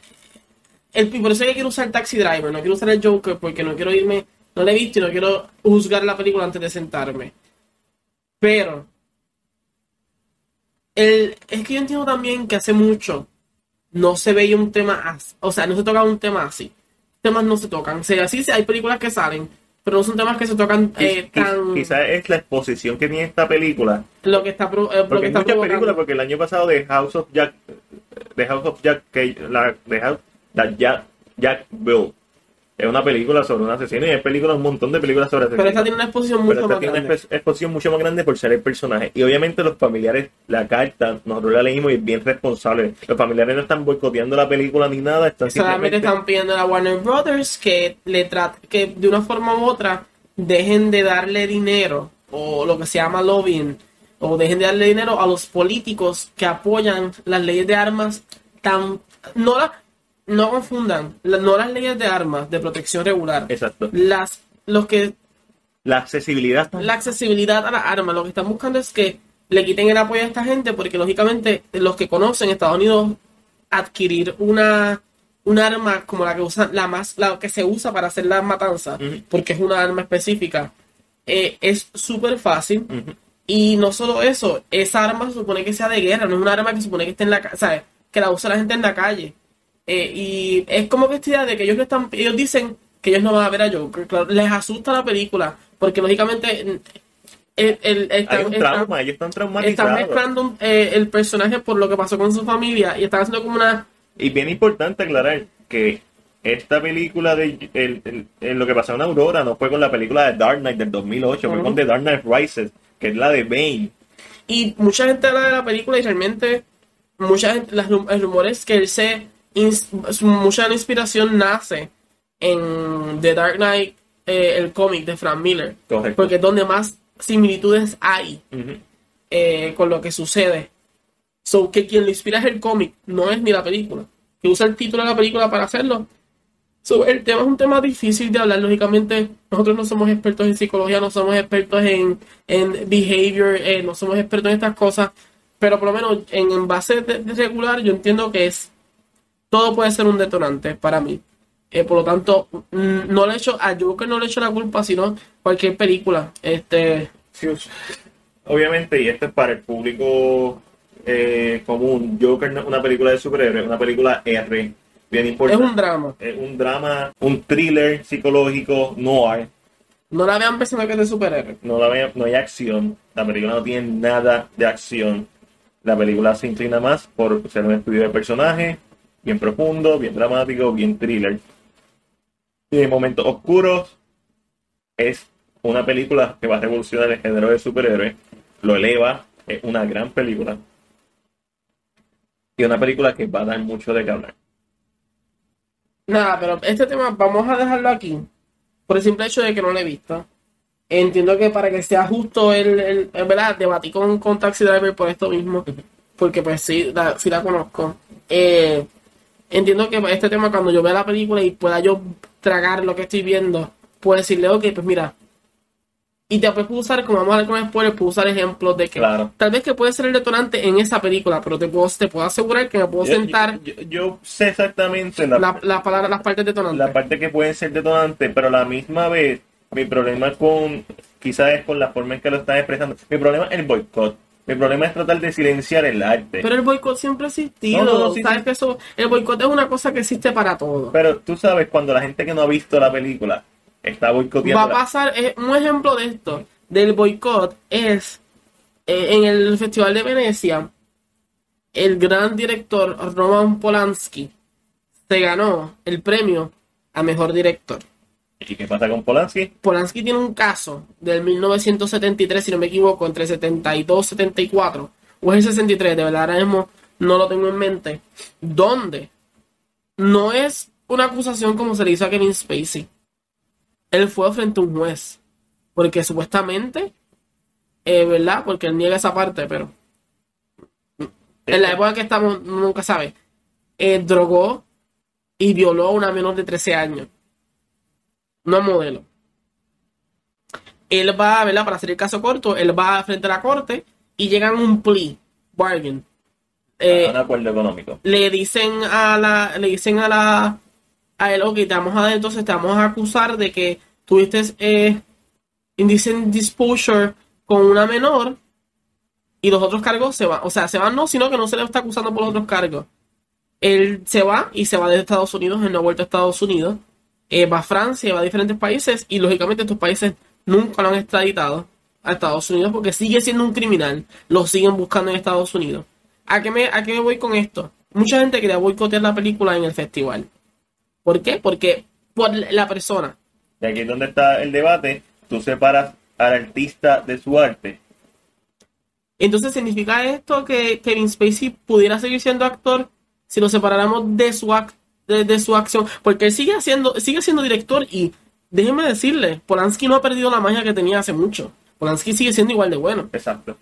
el. Por eso es que quiero usar Taxi Driver, no quiero usar el Joker porque no quiero irme. No la he visto y no quiero juzgar la película antes de sentarme. Pero. El, es que yo entiendo también que hace mucho no se veía un tema así. O sea, no se tocaba un tema así. Temas no se tocan. O sea, sí, sí, hay películas que salen, pero no son temas que se tocan eh, tan. Quizás es la exposición que tiene esta película. Lo que está, pro- eh, lo Porque que hay está muchas películas, porque el año pasado de House of Jack, de House of Jack, que la de House, Jack, Jack Bill, es una película sobre un asesino y hay películas, un montón de películas sobre asesinos. Pero esta tiene una exposición mucho Pero esta más tiene una grande. expo- exposición mucho más grande por ser el personaje. Y obviamente los familiares, la carta, nosotros la leímos y es bien responsable. Los familiares no están boicoteando la película ni nada, están Solamente simplemente... están pidiendo a Warner Brothers que le trat- que de una forma u otra dejen de darle dinero o lo que se llama lobbying o dejen de darle dinero a los políticos que apoyan las leyes de armas tan no las no confundan la- no las leyes de armas de protección regular Exacto. las los que La accesibilidad la accesibilidad a las armas. Lo que están buscando es que le quiten el apoyo a esta gente porque lógicamente los que conocen Estados Unidos adquirir una un arma como la que usan la más la que se usa para hacer las matanzas Ujú. porque es una arma específica eh, es súper fácil y no solo eso esa arma se supone que sea de guerra no es una arma que se supone que esté en la ca- ¿sabes? que la usa la gente en la calle Eh, y es como que esta idea de que ellos no están ellos dicen que ellos no van a ver a Joker claro, les asusta la película porque lógicamente mm, el, el- Hay están- un están- trauma, ellos están están traumatizados. mezclando eh, el personaje por lo que pasó con su familia y están haciendo como una Y bien importante aclarar que esta película de el- lo que pasó en Aurora no fue con la película de Dark Knight del 2008, fue con The Dark Knight Rises, que es la de Bane. Y mucha gente habla de la película y realmente mucha gente, las rum- el rumor es que él se mucha inspiración nace en The Dark Knight, eh, el cómic de Frank Miller, Correcto. porque es donde más similitudes hay eh, con lo que sucede. So que quien lo inspira es el cómic, no es ni la película. Que usa el título de la película para hacerlo. So, el tema es un tema difícil de hablar, lógicamente. Nosotros no somos expertos en psicología, no somos expertos en, en behavior, eh, no somos expertos en estas cosas. Pero por lo menos en, en base de, de regular, yo entiendo que es. Todo puede ser un detonante para mí. Eh, por lo tanto, mm, no le echo a Joker no le echo la culpa, sino cualquier película. Este. Obviamente, y esto es para el público eh, común, Joker no es una película de superhéroes, es una película R, bien Es importante. un drama. Es un drama, un thriller psicológico, noir. No la vean pensando que es de superhéroe. No, la ve- no hay acción. La película no tiene nada de acción. La película se inclina más por ser un estudio de personaje, bien profundo, bien dramático, bien thriller. Y en momentos oscuros es una película que va a revolucionar el género de superhéroes. Lo eleva, es una gran película. Y una película que va a dar mucho de qué hablar. Nada, pero este tema vamos a dejarlo aquí. Por el simple hecho de que no lo he visto. Entiendo que para que sea justo el, el, el- ¿verdad? Debatí con, con Taxi Driver por esto mismo. Porque pues sí, la, sí la conozco. Eh, entiendo que este tema cuando yo vea la película y pueda yo tragar lo que estoy viendo, puedo decirle, ok, pues mira. Y después puedo usar, como vamos a ver con spoilers, puedo usar ejemplos de que Claro. tal vez que puede ser el detonante en esa película, pero te puedo, te puedo asegurar que me puedo Yo, sentar yo- yo sé exactamente la, la- las partes detonantes. la parte que pueden ser detonantes, pero a la misma vez, mi problema con, quizás es con la forma en que lo están expresando. Mi problema es el boicot. Mi problema es tratar de silenciar el arte. Pero el boicot siempre ha existido. No, no, no, sí, ¿Sabes sí. que eso, el boicot es una cosa que existe para todo. Pero tú sabes, cuando la gente que no ha visto la película está boicoteando. Va a pasar, eh, un ejemplo de esto, del boicot, es eh, en el Festival de Venecia, el gran director Roman Polanski se ganó el premio a mejor director. ¿Y qué pasa con Polanski? Polanski tiene un caso del 1973, si no me equivoco, entre 72 y 74, o es el 63, de verdad ahora mismo no lo tengo en mente, donde no es una acusación como se le hizo a Kevin Spacey. Él fue frente a un juez, porque supuestamente, eh, ¿verdad? Porque él niega esa parte, pero en la época que estamos, nunca sabe, eh, drogó y violó a una menor de 13 años. No modelo. Él va, ¿verdad? Para hacer el caso corto, él va frente a la corte y llegan a un plea, bargain. Eh, un acuerdo económico. le dicen a la, le dicen a la, a él, ok, te vamos a, entonces te vamos a acusar de que tuviste eh, indecent disposure con una menor y los otros cargos se van, o sea, se van no, sino que no se le está acusando por los otros cargos. Él se va y se va de Estados Unidos, él no ha vuelto a Estados Unidos, eh, va a Francia, va a diferentes países y lógicamente estos países nunca lo han extraditado a Estados Unidos porque sigue siendo un criminal, lo siguen buscando en Estados Unidos. ¿A qué me, a qué me voy con esto? Mucha gente quería boicotear la película en el festival. ¿Por qué? Porque por la persona. Y aquí es donde está el debate. Tú separas al artista de su arte. Entonces, ¿significa esto que Kevin Spacey pudiera seguir siendo actor si lo separáramos de su, ac- de, de su acción? Porque él sigue, haciendo, sigue siendo director y déjenme decirle, Polanski no ha perdido la magia que tenía hace mucho. Polanski sigue siendo igual de bueno. Exacto.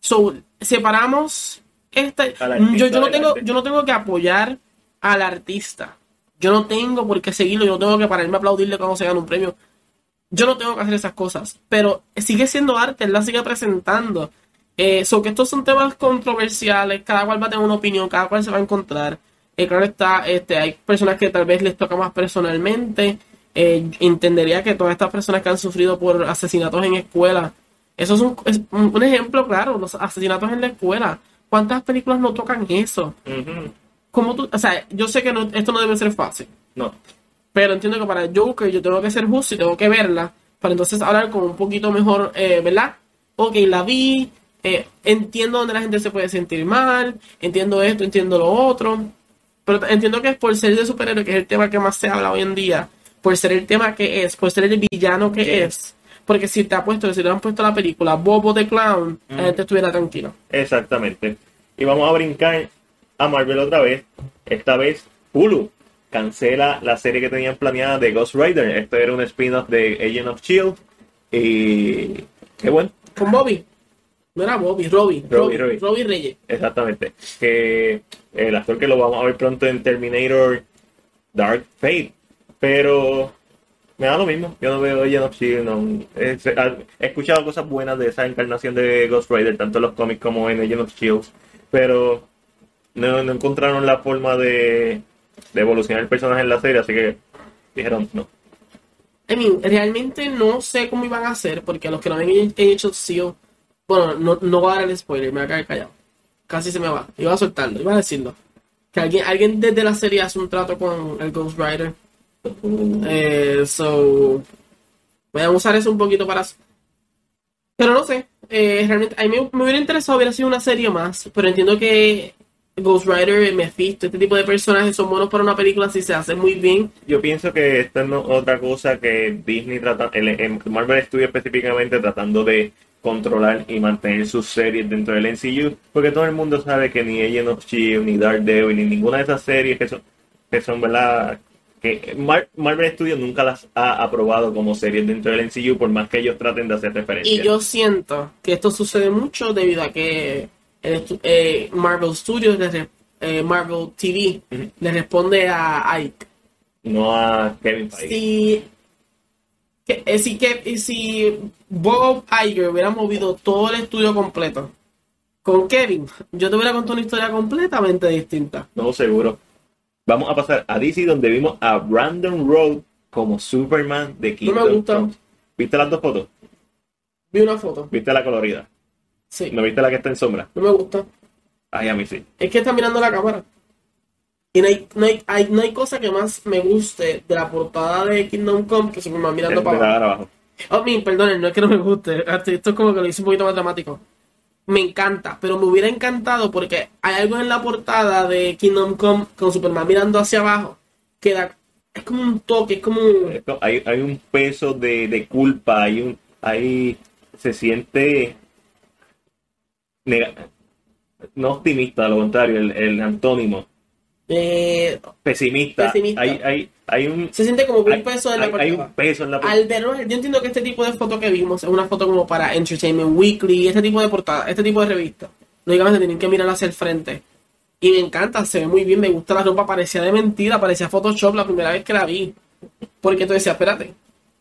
So, separamos esta. Yo, yo, no tengo, yo no tengo que apoyar al artista. Yo no tengo por qué seguirlo. Yo no tengo que pararme a aplaudirle cuando se gana un premio. Yo no tengo que hacer esas cosas. Pero sigue siendo arte, él la sigue presentando. Eh, so que estos son temas controversiales. Cada cual va a tener una opinión, cada cual se va a encontrar. Eh, claro está, este, hay personas que tal vez les toca más personalmente. Eh, entendería que todas estas personas que han sufrido por asesinatos en escuela, eso es un, es un- un ejemplo claro, los asesinatos en la escuela. ¿Cuántas películas no tocan eso? ¿Cómo tú, o sea, yo sé que no- esto no debe ser fácil, No. pero entiendo que para Joker yo tengo que ser justo y tengo que verla para entonces hablar con un poquito mejor, eh, ¿verdad? Ok, la vi, eh, entiendo donde la gente se puede sentir mal, entiendo esto, entiendo lo otro, pero entiendo que es por ser de superhéroe, que es el tema que más se habla hoy en día, por ser el tema que es, por ser el villano que es, porque si te ha puesto, si le han puesto la película Bobo the Clown, la gente estuviera tranquila. Exactamente. Y vamos a brincar a Marvel otra vez. Esta vez Hulu cancela la serie que tenían planeada de Ghost Rider. Esto era un spin-off de Agent of Shield. Y qué bueno, Con Bobby. No era Bobby, Robbie. Robbie, Robbie, Robbie. Robbie Reyes. exactamente. Que el actor que lo vamos a ver pronto en Terminator Dark Fate. Pero me da lo mismo. Yo no veo Agent of Shield. no. He, he escuchado cosas buenas de esa encarnación de Ghost Rider, tanto en los cómics como en Agent of Shield. Pero no, no encontraron la forma de, de evolucionar el personaje en la serie, así que dijeron no. I mean, realmente no sé cómo iban a hacer, porque a los que no habían hecho SEO, bueno, no, no voy a dar el spoiler, me voy a quedar callado. Casi se me va. Iba a soltarlo, iba a decirlo. Que alguien, alguien desde la serie hace un trato con el Ghost Rider. Eh, so, voy a usar eso un poquito para... Pero no sé, eh, realmente, a mí me, me hubiera interesado hubiera sido una serie más, pero entiendo que Ghost Rider, Mephisto, este tipo de personajes son buenos para una película si se hace muy bien. Yo pienso que esta es otra cosa que Disney trata, el, el Marvel Studios específicamente tratando de controlar y mantener sus series dentro del MCU, porque todo el mundo sabe que ni Agent of Shield, ni Daredevil, ni ninguna de esas series que son, que son verdad, que Mar- Marvel Studios nunca las ha aprobado como series dentro del MCU, por más que ellos traten de hacer referencia. Y yo siento que esto sucede mucho debido a que el eh, Marvel Studios, eh, Marvel TV, le responde a Ike. no a Kevin Feige. Si, que, eh, si, que, y si Bob Iger hubiera movido todo el estudio completo con Kevin, yo te hubiera contado una historia completamente distinta. No, seguro. Vamos a pasar a DC donde vimos a Brandon Road como Superman de No Kingdom me gusta. ¿Viste las dos fotos? Vi una foto. ¿Viste la colorida? Sí. ¿No viste la que está en sombra? No me gusta. Ay, a mí sí. Es que está mirando la cámara. Y no hay, no hay, hay- no hay cosa que más me guste de la portada de Kingdom Come que Superman mirando para abajo. abajo. Oh, mi, perdonen, no es que no me guste. Esto es como que lo hice un poquito más dramático. Me encanta, pero me hubiera encantado porque hay algo en la portada de Kingdom Come con Superman mirando hacia abajo que da, es como un toque, es como un- Hay, hay un peso de, de culpa, hay un, hay, se siente nega- no optimista, a lo contrario, el, el antónimo, eh, pesimista. Pesimista. Hay, hay, hay un, se siente como un peso en la portada. un peso en la. Al verlo, yo entiendo que este tipo de foto que vimos es una foto como para Entertainment Weekly, este tipo de portada, este tipo de revista. lógicamente tienen que mirar hacia el frente. Y me encanta, se ve muy bien, me gusta la ropa, parecía de mentira, parecía Photoshop la primera vez que la vi. Porque tú decías, espérate.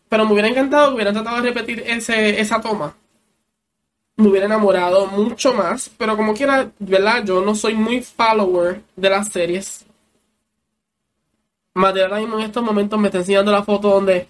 Pero me hubiera encantado que hubieran tratado de repetir ese, esa toma. Me hubiera enamorado mucho más, pero como quiera, ¿verdad? Yo no soy muy follower de las series. Ahora mismo en estos momentos me está enseñando la foto donde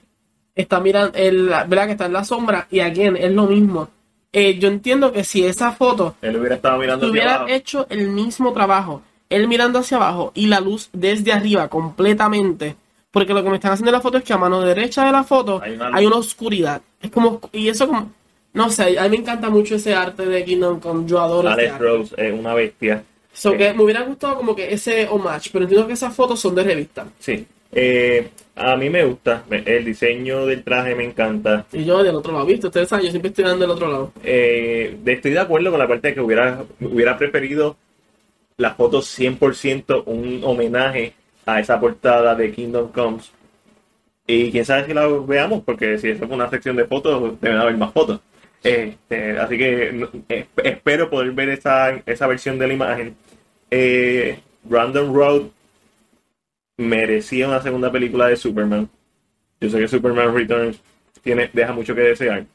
está mirando, el, ¿verdad? Que está en la sombra y aquí es lo mismo. Eh, yo entiendo que si esa foto Él hubiera estado mirando hubiera abajo. hecho el mismo trabajo, él mirando hacia abajo y la luz desde arriba completamente, porque lo que me están haciendo en la foto es que a mano derecha de la foto Hay una hay luz. una oscuridad. Es como, y eso como, no sé, a mí me encanta mucho ese arte de Kingdom Come, yo adoro ese Alex. Rose es una bestia. So que me hubiera gustado como que ese homage, pero entiendo que esas fotos son de revista. Sí. Eh, a mí me gusta. El diseño del traje me encanta. Y yo del otro lado, ¿viste? Ustedes saben, yo siempre estoy dando del otro lado. Eh, de- estoy de acuerdo con la parte de que hubiera, hubiera preferido la foto 100% un homenaje a esa portada de Kingdom Comes. Y quién sabe si la veamos, porque si eso es una sección de fotos, deben haber más fotos. Este, así que eh, espero poder ver esa, esa versión de la imagen. Eh, Random Road merecía una segunda película de Superman. Yo sé que Superman Returns tiene, deja mucho que desear,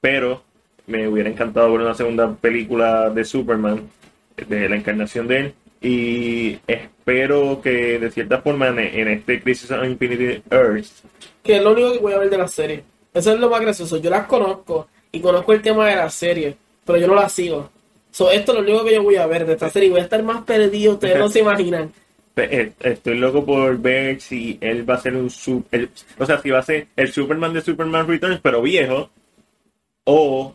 pero me hubiera encantado ver una segunda película de Superman, de la encarnación de él, y espero que de cierta forma en, este Crisis on Infinity Earths Que es lo único que voy a ver de la serie. Eso es lo más gracioso. Yo las conozco y conozco el tema de la serie, pero yo no la sigo. So, esto es lo único que yo voy a ver de esta serie. Voy a estar más perdido, ustedes no se imaginan. Pe- eh, Estoy loco por ver si él va a ser un super, o sea, si va a ser el Superman de Superman Returns, pero viejo, o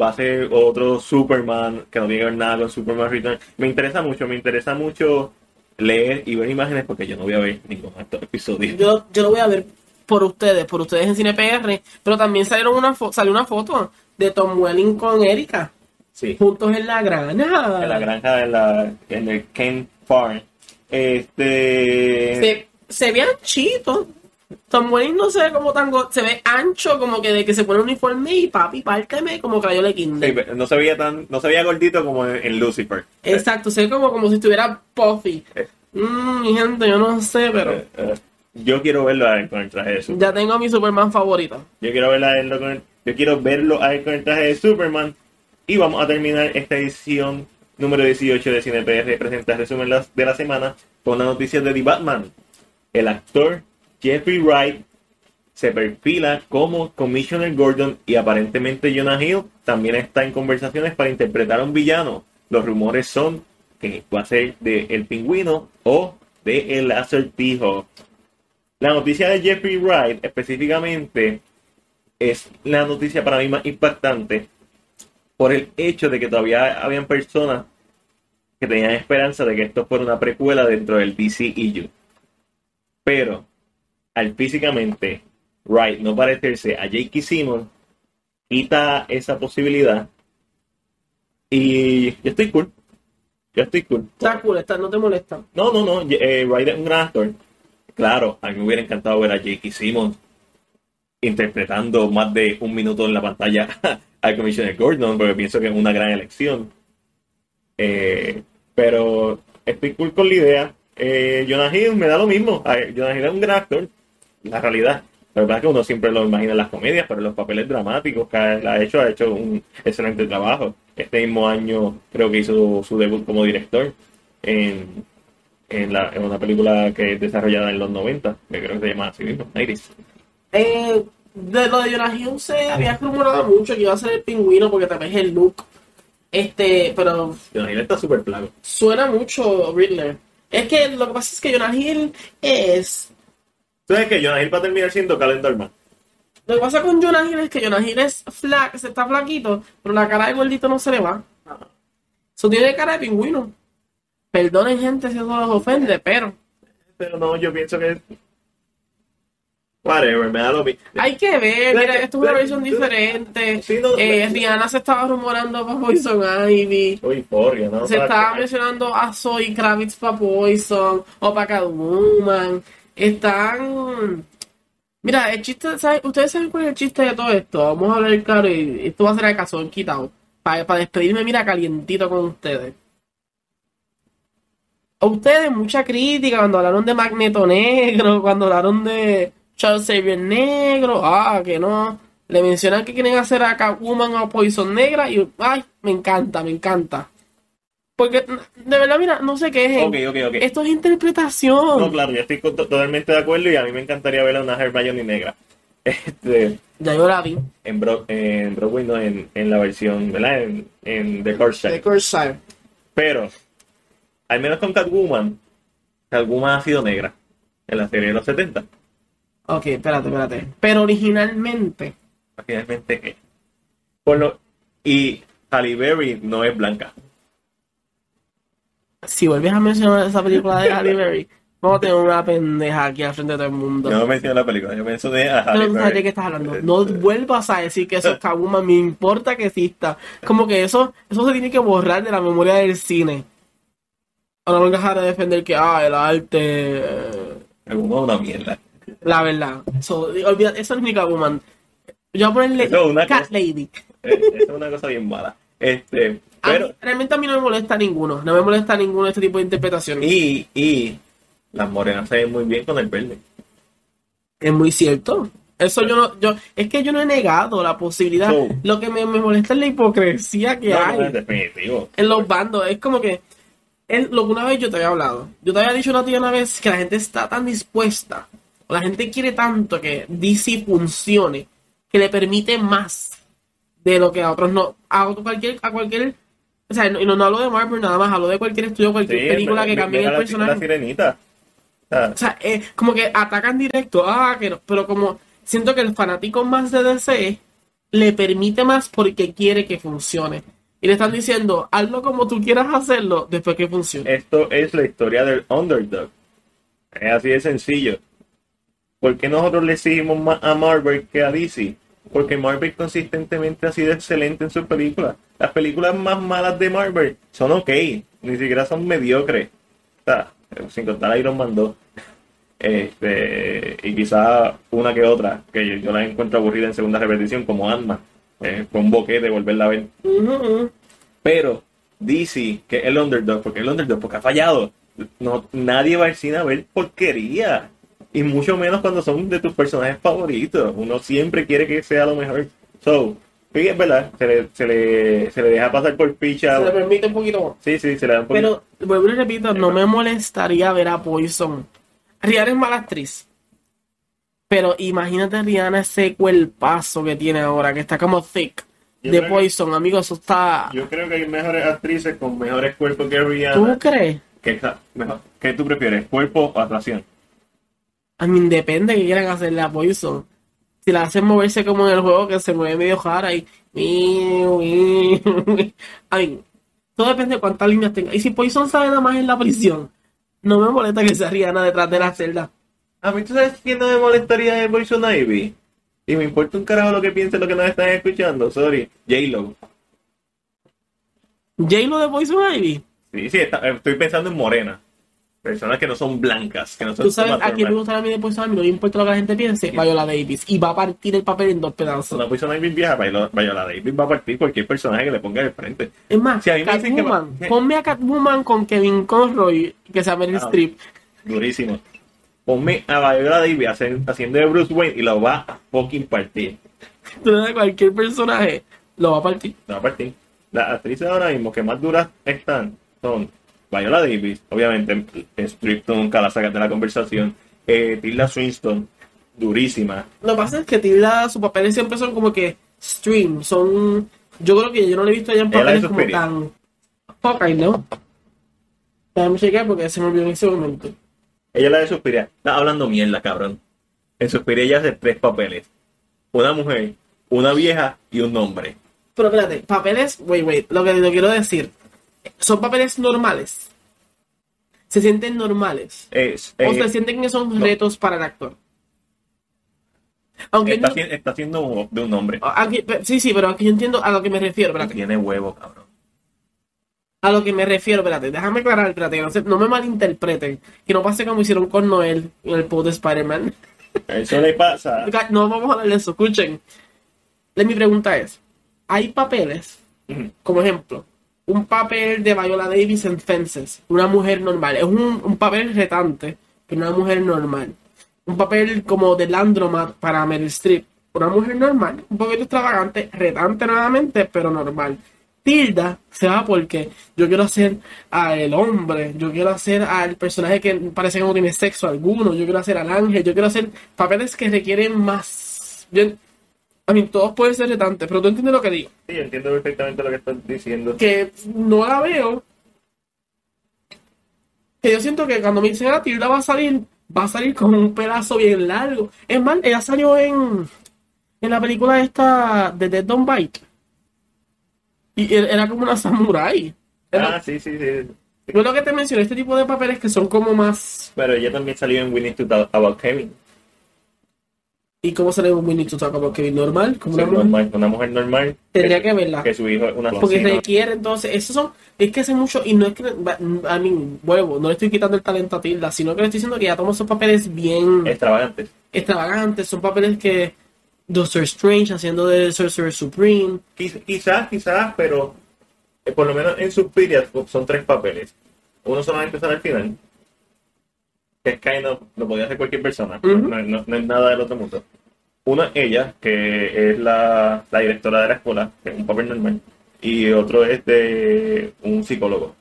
va a ser otro Superman que no tiene que ver nada con Superman Returns. Me interesa mucho, me interesa mucho leer y ver imágenes porque yo no voy a ver estos episodios. Yo, yo lo voy a ver por ustedes, por ustedes en Cine PR, pero también salieron una salió una foto de Tom Welling con Erika, Sí, juntos en la granja. en la granja de la, en el Ken Farm. Este, Se, se ve anchito. Tom Welling no se ve como tan... Se ve ancho, como que de que se pone un uniforme y papi, párteme como Crayola sí, Kinder. no se veía tan, no se veía gordito como en, en Lucifer. Exacto, se ve como, como si estuviera puffy. Eh. Mmm, mi gente, yo no sé, pero... Eh, eh, yo quiero verlo a él con el traje de Superman. Ya tengo a mi Superman favorito. Yo quiero verlo a él con el, yo quiero verlo a él con el traje de Superman. Y vamos a terminar esta edición número 18 de Cine PR presenta el resumen de la semana con la noticia de The Batman. El actor Jeffrey Wright se perfila como Commissioner Gordon y aparentemente Jonah Hill también está en conversaciones para interpretar a un villano. Los rumores son que va a ser de El Pingüino o de El Acertijo. La noticia de Jeffrey Wright específicamente es la noticia para mí más impactante por el hecho de que todavía habían personas que tenían esperanza de que esto fuera una precuela dentro del DCEU. Pero al físicamente Wright no parecerse a J.K. Simmons, quita esa posibilidad. Y yo estoy cool. Yo estoy cool. Está cool, está, no te molesta. No, no, no. eh, Wright es un gran actor. Claro, a mí me hubiera encantado ver a J.K. Simmons interpretando más de un minuto en la pantalla al Commissioner Gordon, porque pienso que es una gran elección. Eh, pero estoy cool con la idea. Eh, Jonah Hill me da lo mismo. A ver, Jonah Hill es un gran actor, la realidad. La verdad es que uno siempre lo imagina en las comedias, pero en los papeles dramáticos que ha hecho, ha hecho un excelente trabajo. Este mismo año creo que hizo su debut como director en, en, la- en una película que es desarrollada en los 90, que creo que se llama así mismo, 90s. Eh, de lo de Jonah Hill se había rumorado mucho que iba a ser el pingüino porque también es el look. Este, pero Jonah Hill está súper plago. suena mucho Riddler. Es que lo que pasa es que Jonah Hill es. ¿Sabes que Jonah Hill va a terminar siendo Calendar Man? Lo que pasa con Jonah Hill es que Jonah Hill es flac, se está flaquito, pero la cara de gordito no se le va. Eso tiene cara de pingüino. Perdonen, gente, si eso los ofende, pero Pero no, yo pienso que. Whatever, me da lo mismo. hay que ver. Mira, esto es una versión diferente. Sí, no, Eh. Rihanna se estaba rumorando para Poison Ivy. Soy Forria, ¿no? Se estaba que- mencionando a Zoe Kravitz para Poison o para Catwoman. Están. Mira, el chiste, ¿sabe? ustedes saben cuál es el chiste de todo esto. Vamos a hablar claro y esto va a ser el caso quitado. para despedirme, mira, calientito con ustedes. A ustedes mucha crítica cuando hablaron de Magneto Negro, cuando hablaron de Charles Xavier Negro, ah, que no. Le mencionan que quieren hacer a Catwoman o Poison Negra y, ay, me encanta, me encanta. Porque, de verdad, mira, no sé qué es. Ok, ok, ok. Esto es interpretación. No, claro, yo estoy totalmente de acuerdo y a mí me encantaría ver a una Hermione negra. Este, Ya yo la vi. en, Bro- en Broadway, no, en, en la versión, ¿verdad? En, en The Corsair. The Corsair. Pero, al menos con Catwoman, Catwoman ha sido negra en la serie de los 70. Ok, espérate, espérate. Pero originalmente, ¿qué? Por lo, y Halle Berry no es blanca. si vuelves a mencionar esa película de Halle Berry, vamos a tener una pendeja aquí al frente de todo el mundo. Yo no menciono la película, yo mencioné a Halle Berry. de qué estás hablando. No vuelvas a decir que eso es Catwoman, me importa que exista. Como que eso, eso se tiene que borrar de la memoria del cine. No dejar de defender que, ah, el arte. eh, es una mierda. La verdad. So, olvida, eso no es ni Catwoman. Yo voy a ponerle No, una Cat cosa- Lady. Es, es una cosa bien mala. Este, A mí- pero, realmente a mí no me molesta ninguno. No me molesta ninguno de este tipo de interpretaciones. y, y las morenas se ven muy bien con el verde. Es muy cierto. Eso yo no, yo, es que yo no he negado la posibilidad. So- Lo que me, me molesta es la hipocresía que No, hay no, es definitivo. en los bandos. Es como que es lo que una vez yo te había hablado. Yo te había dicho una tía una vez que la gente está tan dispuesta, o la gente quiere tanto que DC funcione, que le permite más de lo que a otros no. A otro cualquier, a cualquier, o sea, y no, no hablo de Marvel nada más, hablo de cualquier estudio, cualquier Sí, película que cambie el la- personaje. La sirenita. O sea, O sea, eh, como que atacan directo, ah, que no, pero como siento que el fanático más de DC le permite más porque quiere que funcione. Y le están diciendo, hazlo como tú quieras hacerlo después que funcione. esto es la historia del underdog. Es así de sencillo. ¿Por qué nosotros le seguimos más a Marvel que a DC? Porque Marvel consistentemente ha sido excelente en sus películas. Las películas más malas de Marvel son ok, ni siquiera son mediocres. O sea, sin contar Iron Man 2. Este, y quizá una que otra, que yo, yo la encuentro aburrida en segunda repetición, como Ant-Man. Eh, fue un boquete volverla a ver. Pero DC, que es el underdog, porque el underdog, porque ha fallado. No, nadie va al cine a ver porquería. Y mucho menos cuando son de tus personajes favoritos. Uno siempre quiere que sea lo mejor. So, sí, es verdad, se le, se le, se le deja pasar por picha. Se le permite un poquito más. Sí, sí, se le da un poquito. Pero, vuelvo y repito, no me molestaría ver a Poison. Rihanna es mala actriz. Pero imagínate Rihanna ese cuerpazo que tiene ahora, que está como thick. Yo De creo que- Poison, amigo, eso está... Yo creo que hay mejores actrices con mejores cuerpos que ¿Tú Rihanna. crees? ¿Qué, ¿Qué tú prefieres, cuerpo o actuación? A mí depende que quieran hacerle a Poison. Si la hacen moverse como en el juego que se mueve medio jara y... A mí, todo depende de cuántas líneas tenga. Y si Poison sale nada más en la prisión, no me molesta que sea Rihanna detrás de la celda. A mí, ¿tú sabes quién no me molestaría de Poison Ivy? Y me importa un carajo lo que piensen lo que nos están escuchando, sorry. J-Lo. J-Lo de Poison Ivy. Sí, sí, está- estoy pensando en morena. Personas que no son blancas, que no son Tú sabes a quién me gusta a mí de Poison Ivy, no me importa lo que la gente piense, Viola Davis. Y va a partir el papel en dos pedazos. Una Poison Ivy vieja, Viola Viola Davis va a partir cualquier personaje que le ponga de frente. Es más, Si a mí me dicen que. Ponme a Catwoman con Kevin Conroy, que sea Meryl Ah. Streep. Durísimo. Ponme a Viola Davis haciendo de Bruce Wayne y lo va a fucking partir. Cualquier personaje, lo va a partir. No va a partir. Las actrices ahora mismo que más duras están son Viola Davis, obviamente, Strip tú nunca la sacas de la conversación. Eh, Tilda Swinton, durísima. Lo que pasa es que Tilda, sus papeles siempre son como que stream, son... Yo creo que yo no le he visto ya en papeles es como tan... Hawkeye, ¿no? Déjame chequear porque se me olvidó en ese momento. Ella la de Suspiria. Está hablando mierda, cabrón. En Suspiria ella hace tres papeles. Una mujer, una vieja y un hombre. Pero espérate, papeles, wait, wait, lo que lo quiero decir, son papeles normales. Se sienten normales. Es, o eh, se sienten que son no. retos para el actor. Aunque está, no- está de un hombre. aquí- sí, sí, pero aquí yo entiendo a lo que me refiero, espérate. Tiene huevo, cabrón. A lo que me refiero, espérate, déjame aclarar, espérate, no, se- no me malinterpreten. Que no pase como hicieron con Noel en el post de Spider-Man. Eso le pasa. No vamos a hablar de eso, escuchen. Mi pregunta es, ¿hay papeles. Como ejemplo, un papel de Viola Davis en Fences, una mujer normal. Es un, un papel retante, pero una mujer normal. Un papel como de Landromat para Meryl Streep, una mujer normal, un poquito extravagante, retante nuevamente, pero normal. Tilda se va porque yo quiero hacer al hombre, yo quiero hacer al personaje que parece que no tiene sexo alguno, yo quiero hacer al ángel, yo quiero hacer papeles que requieren más. Bien, a mí todos pueden ser retantes, pero tú entiendes lo que digo Sí, entiendo perfectamente lo que estás diciendo. que no la veo. Que yo siento que cuando me dicen a Tilda va a salir, va a salir con un pedazo bien largo. Es más, ella salió en, en la película esta de Dead Don't Bite. Y er- era como una samurai. Era- Ah, sí, sí, sí. Yo lo que te mencioné, este tipo de papeles que son como más. Pero ella también salió en We Need to Talk About Kevin. ¿Y cómo se le We Need to Talk About Kevin? ¿Normal? Como Sí, una mujer. normal, una mujer normal. Tendría que verla. Que su hijo es una Porque asesina. requiere entonces, esos son, es que hace mucho, y no es que, a mí, vuelvo, no le estoy quitando el talento a Tilda, sino que le estoy diciendo que ya toma esos papeles bien Extravagante. extravagantes, son papeles que Doctor Strange haciendo de Sorcerer Supreme, Quiz- Quizás, quizás, pero eh, por lo menos en Suspiria son tres papeles. Uno solamente sale al final. Que es kind of, lo podía hacer cualquier persona. No, no- no es nada del otro mundo. Uno es ella, que es la, la directora de la escuela, que es un papel normal. Y otro es de un psicólogo.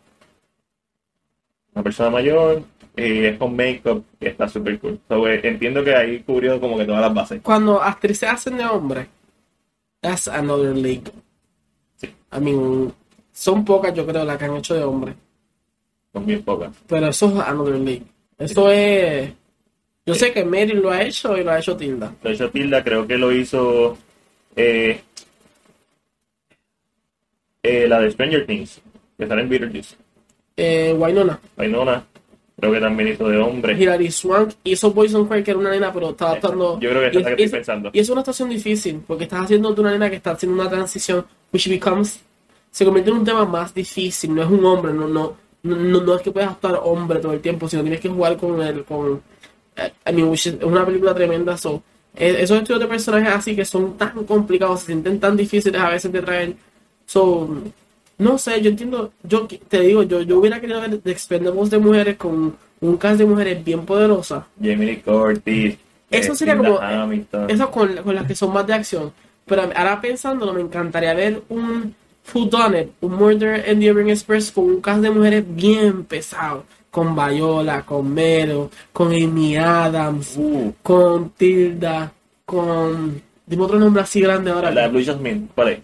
Una persona mayor, y es con make-up, y está súper cool. So, eh, entiendo que ahí cubrió como que todas las bases. cuando actrices hacen de hombre, that's another league. Sí. I mean, son pocas yo creo las que han hecho de hombre, Son bien pocas. pero eso es another league. Eso es, yo sé que Mary lo ha hecho y lo ha hecho Tilda. De hecho, Tilda creo que lo hizo eh, eh, la de Stranger Things, que sale en Beetlejuice. Eh, Wynonna. Winona, creo que también hizo de hombre. Hilary Swank hizo Poison Cry, que era una nena, pero estaba actuando. Yo creo que es la que estoy pensando. y es una actuación difícil, porque estás haciendo de una nena que está haciendo una transición, which becomes. Se convierte en un tema más difícil, no es un hombre, no, no, no, no, es que puedas actuar hombre todo el tiempo, sino tienes que jugar con el. Con, eh, I mean, which is- es una película tremenda, so. eh, Esos estudios de personajes así que son tan complicados, se sienten tan difíciles a veces de traer. So, no sé, yo entiendo, yo te digo, yo, yo hubiera querido ver The Expendables de mujeres con un cast de mujeres bien poderosas. Jamie Lee Curtis. Eso eh, sería como- Hamilton. Esas con, con las que son más de acción. Pero ahora pensándolo, me encantaría ver un Who Done It, un Murder in the Orient Express con un cast de mujeres bien pesado. Con Viola, con Mero, con Amy Adams, Uh, con Tilda, con. Dime otro nombre así grande ahora. la de Blue Jasmine, ¿cuál es?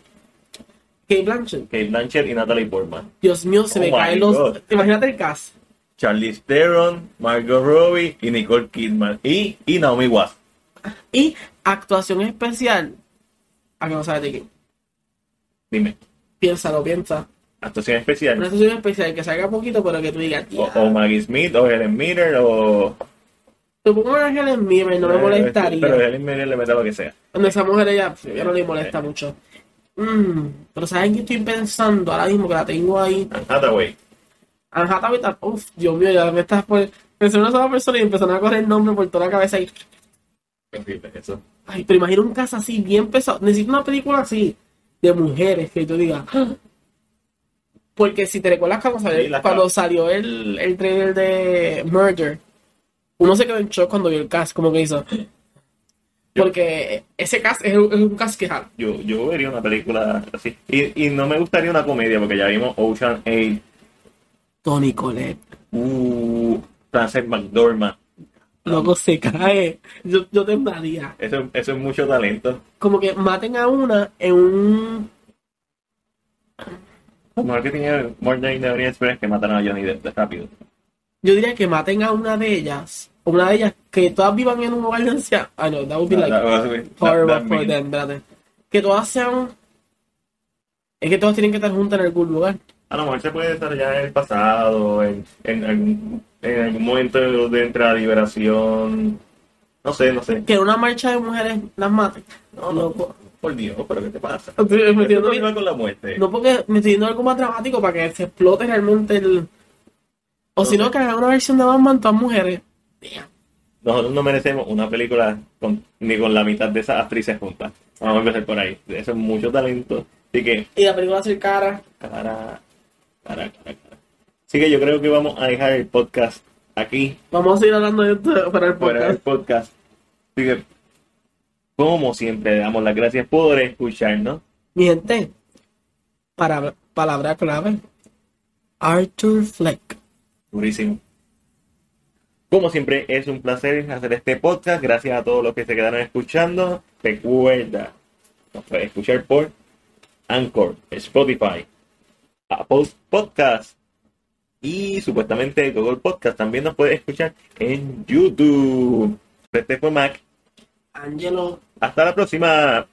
Kate Blanchett. Kate Blanchett y Natalie Portman. Dios mío, se Oh me my caen los. God. Imagínate el cast. Charlize Theron, Margot Robbie y Nicole Kidman. Y, y Naomi Watts. Y actuación especial. A que no sabes de qué. Dime, Piénsalo, piensa. actuación Una especial. actuación especial que salga poquito, pero que tú digas, O, "Ya". o Maggie Smith, o Helen Mirren, o... Te pongo una Helen Mirren, no me Eh, molestaría. Pero Helen Mirren le mete lo que sea. Cuando esa mujer ella, ella no le molesta mucho. Mm, pero ¿saben qué estoy pensando ahora mismo que la tengo ahí? Anne Hathaway. Anne Hathaway, ta- uf, Dios mío, ya me estás por... Pensé en una sola persona y empezaron a correr el nombre por toda la cabeza y... Horrible, eso. Ay, pero imagina un caso así, bien pesado. Necesito una película así, de mujeres, que tú digas... "Ah". Porque si te recuerdas cuando salió, Sí, cuando salió el, el trailer de Murder, uno se quedó en shock cuando vio el cast, como que hizo... Porque ese cast es un, es un cast que jala. Yo, yo vería una película así. Y, y no me gustaría una comedia, porque ya vimos Ocean 8, Tony Colette. uh, Frances McDormand. Loco se cae. Yo, yo temblaría. Eso, eso es mucho talento. Como que maten a una en un. Lo mejor que the Orient Express es que matan a Johnny Depp de rápido. Yo diría que maten a una de ellas. Una de ellas que todas vivan en un hogar de ancianos. I know, that would be like That- that- that- horrible that for them, espérate. Que todas sean. Es que todas tienen que estar juntas en algún lugar. A lo mejor se puede desarrollar en el pasado, en, en, algún- en algún momento de entre la liberación. No sé, no sé. Que en una marcha de mujeres las maten. No, no, Loco. por Dios, pero ¿qué te pasa? Estoy ¿Qué metiendo- con la muerte? No porque me estoy yendo algo más dramático para que se explote realmente el. O si no, que hagan una versión de Batman todas mujeres. Nosotros no merecemos una película con- ni con la mitad de esas actrices juntas. Vamos a empezar por ahí. Eso es mucho talento. Así que, Y la película va a ser cara. cara, cara, cara, cara. Así que yo creo que vamos a dejar el podcast aquí, Vamos a seguir hablando de esto para el fuera del podcast. podcast. Así que, como siempre, le damos las gracias por escucharnos. Mi gente, para, palabra clave. Arthur Fleck. Durísimo. Como siempre, es un placer hacer este podcast. Gracias a todos los que se quedaron escuchando. Recuerda, nos puedes escuchar por Anchor, Spotify, Apple Podcast y supuestamente Google Podcast. También nos puedes escuchar en YouTube. Este fue Mac. Angelo. Hasta la próxima.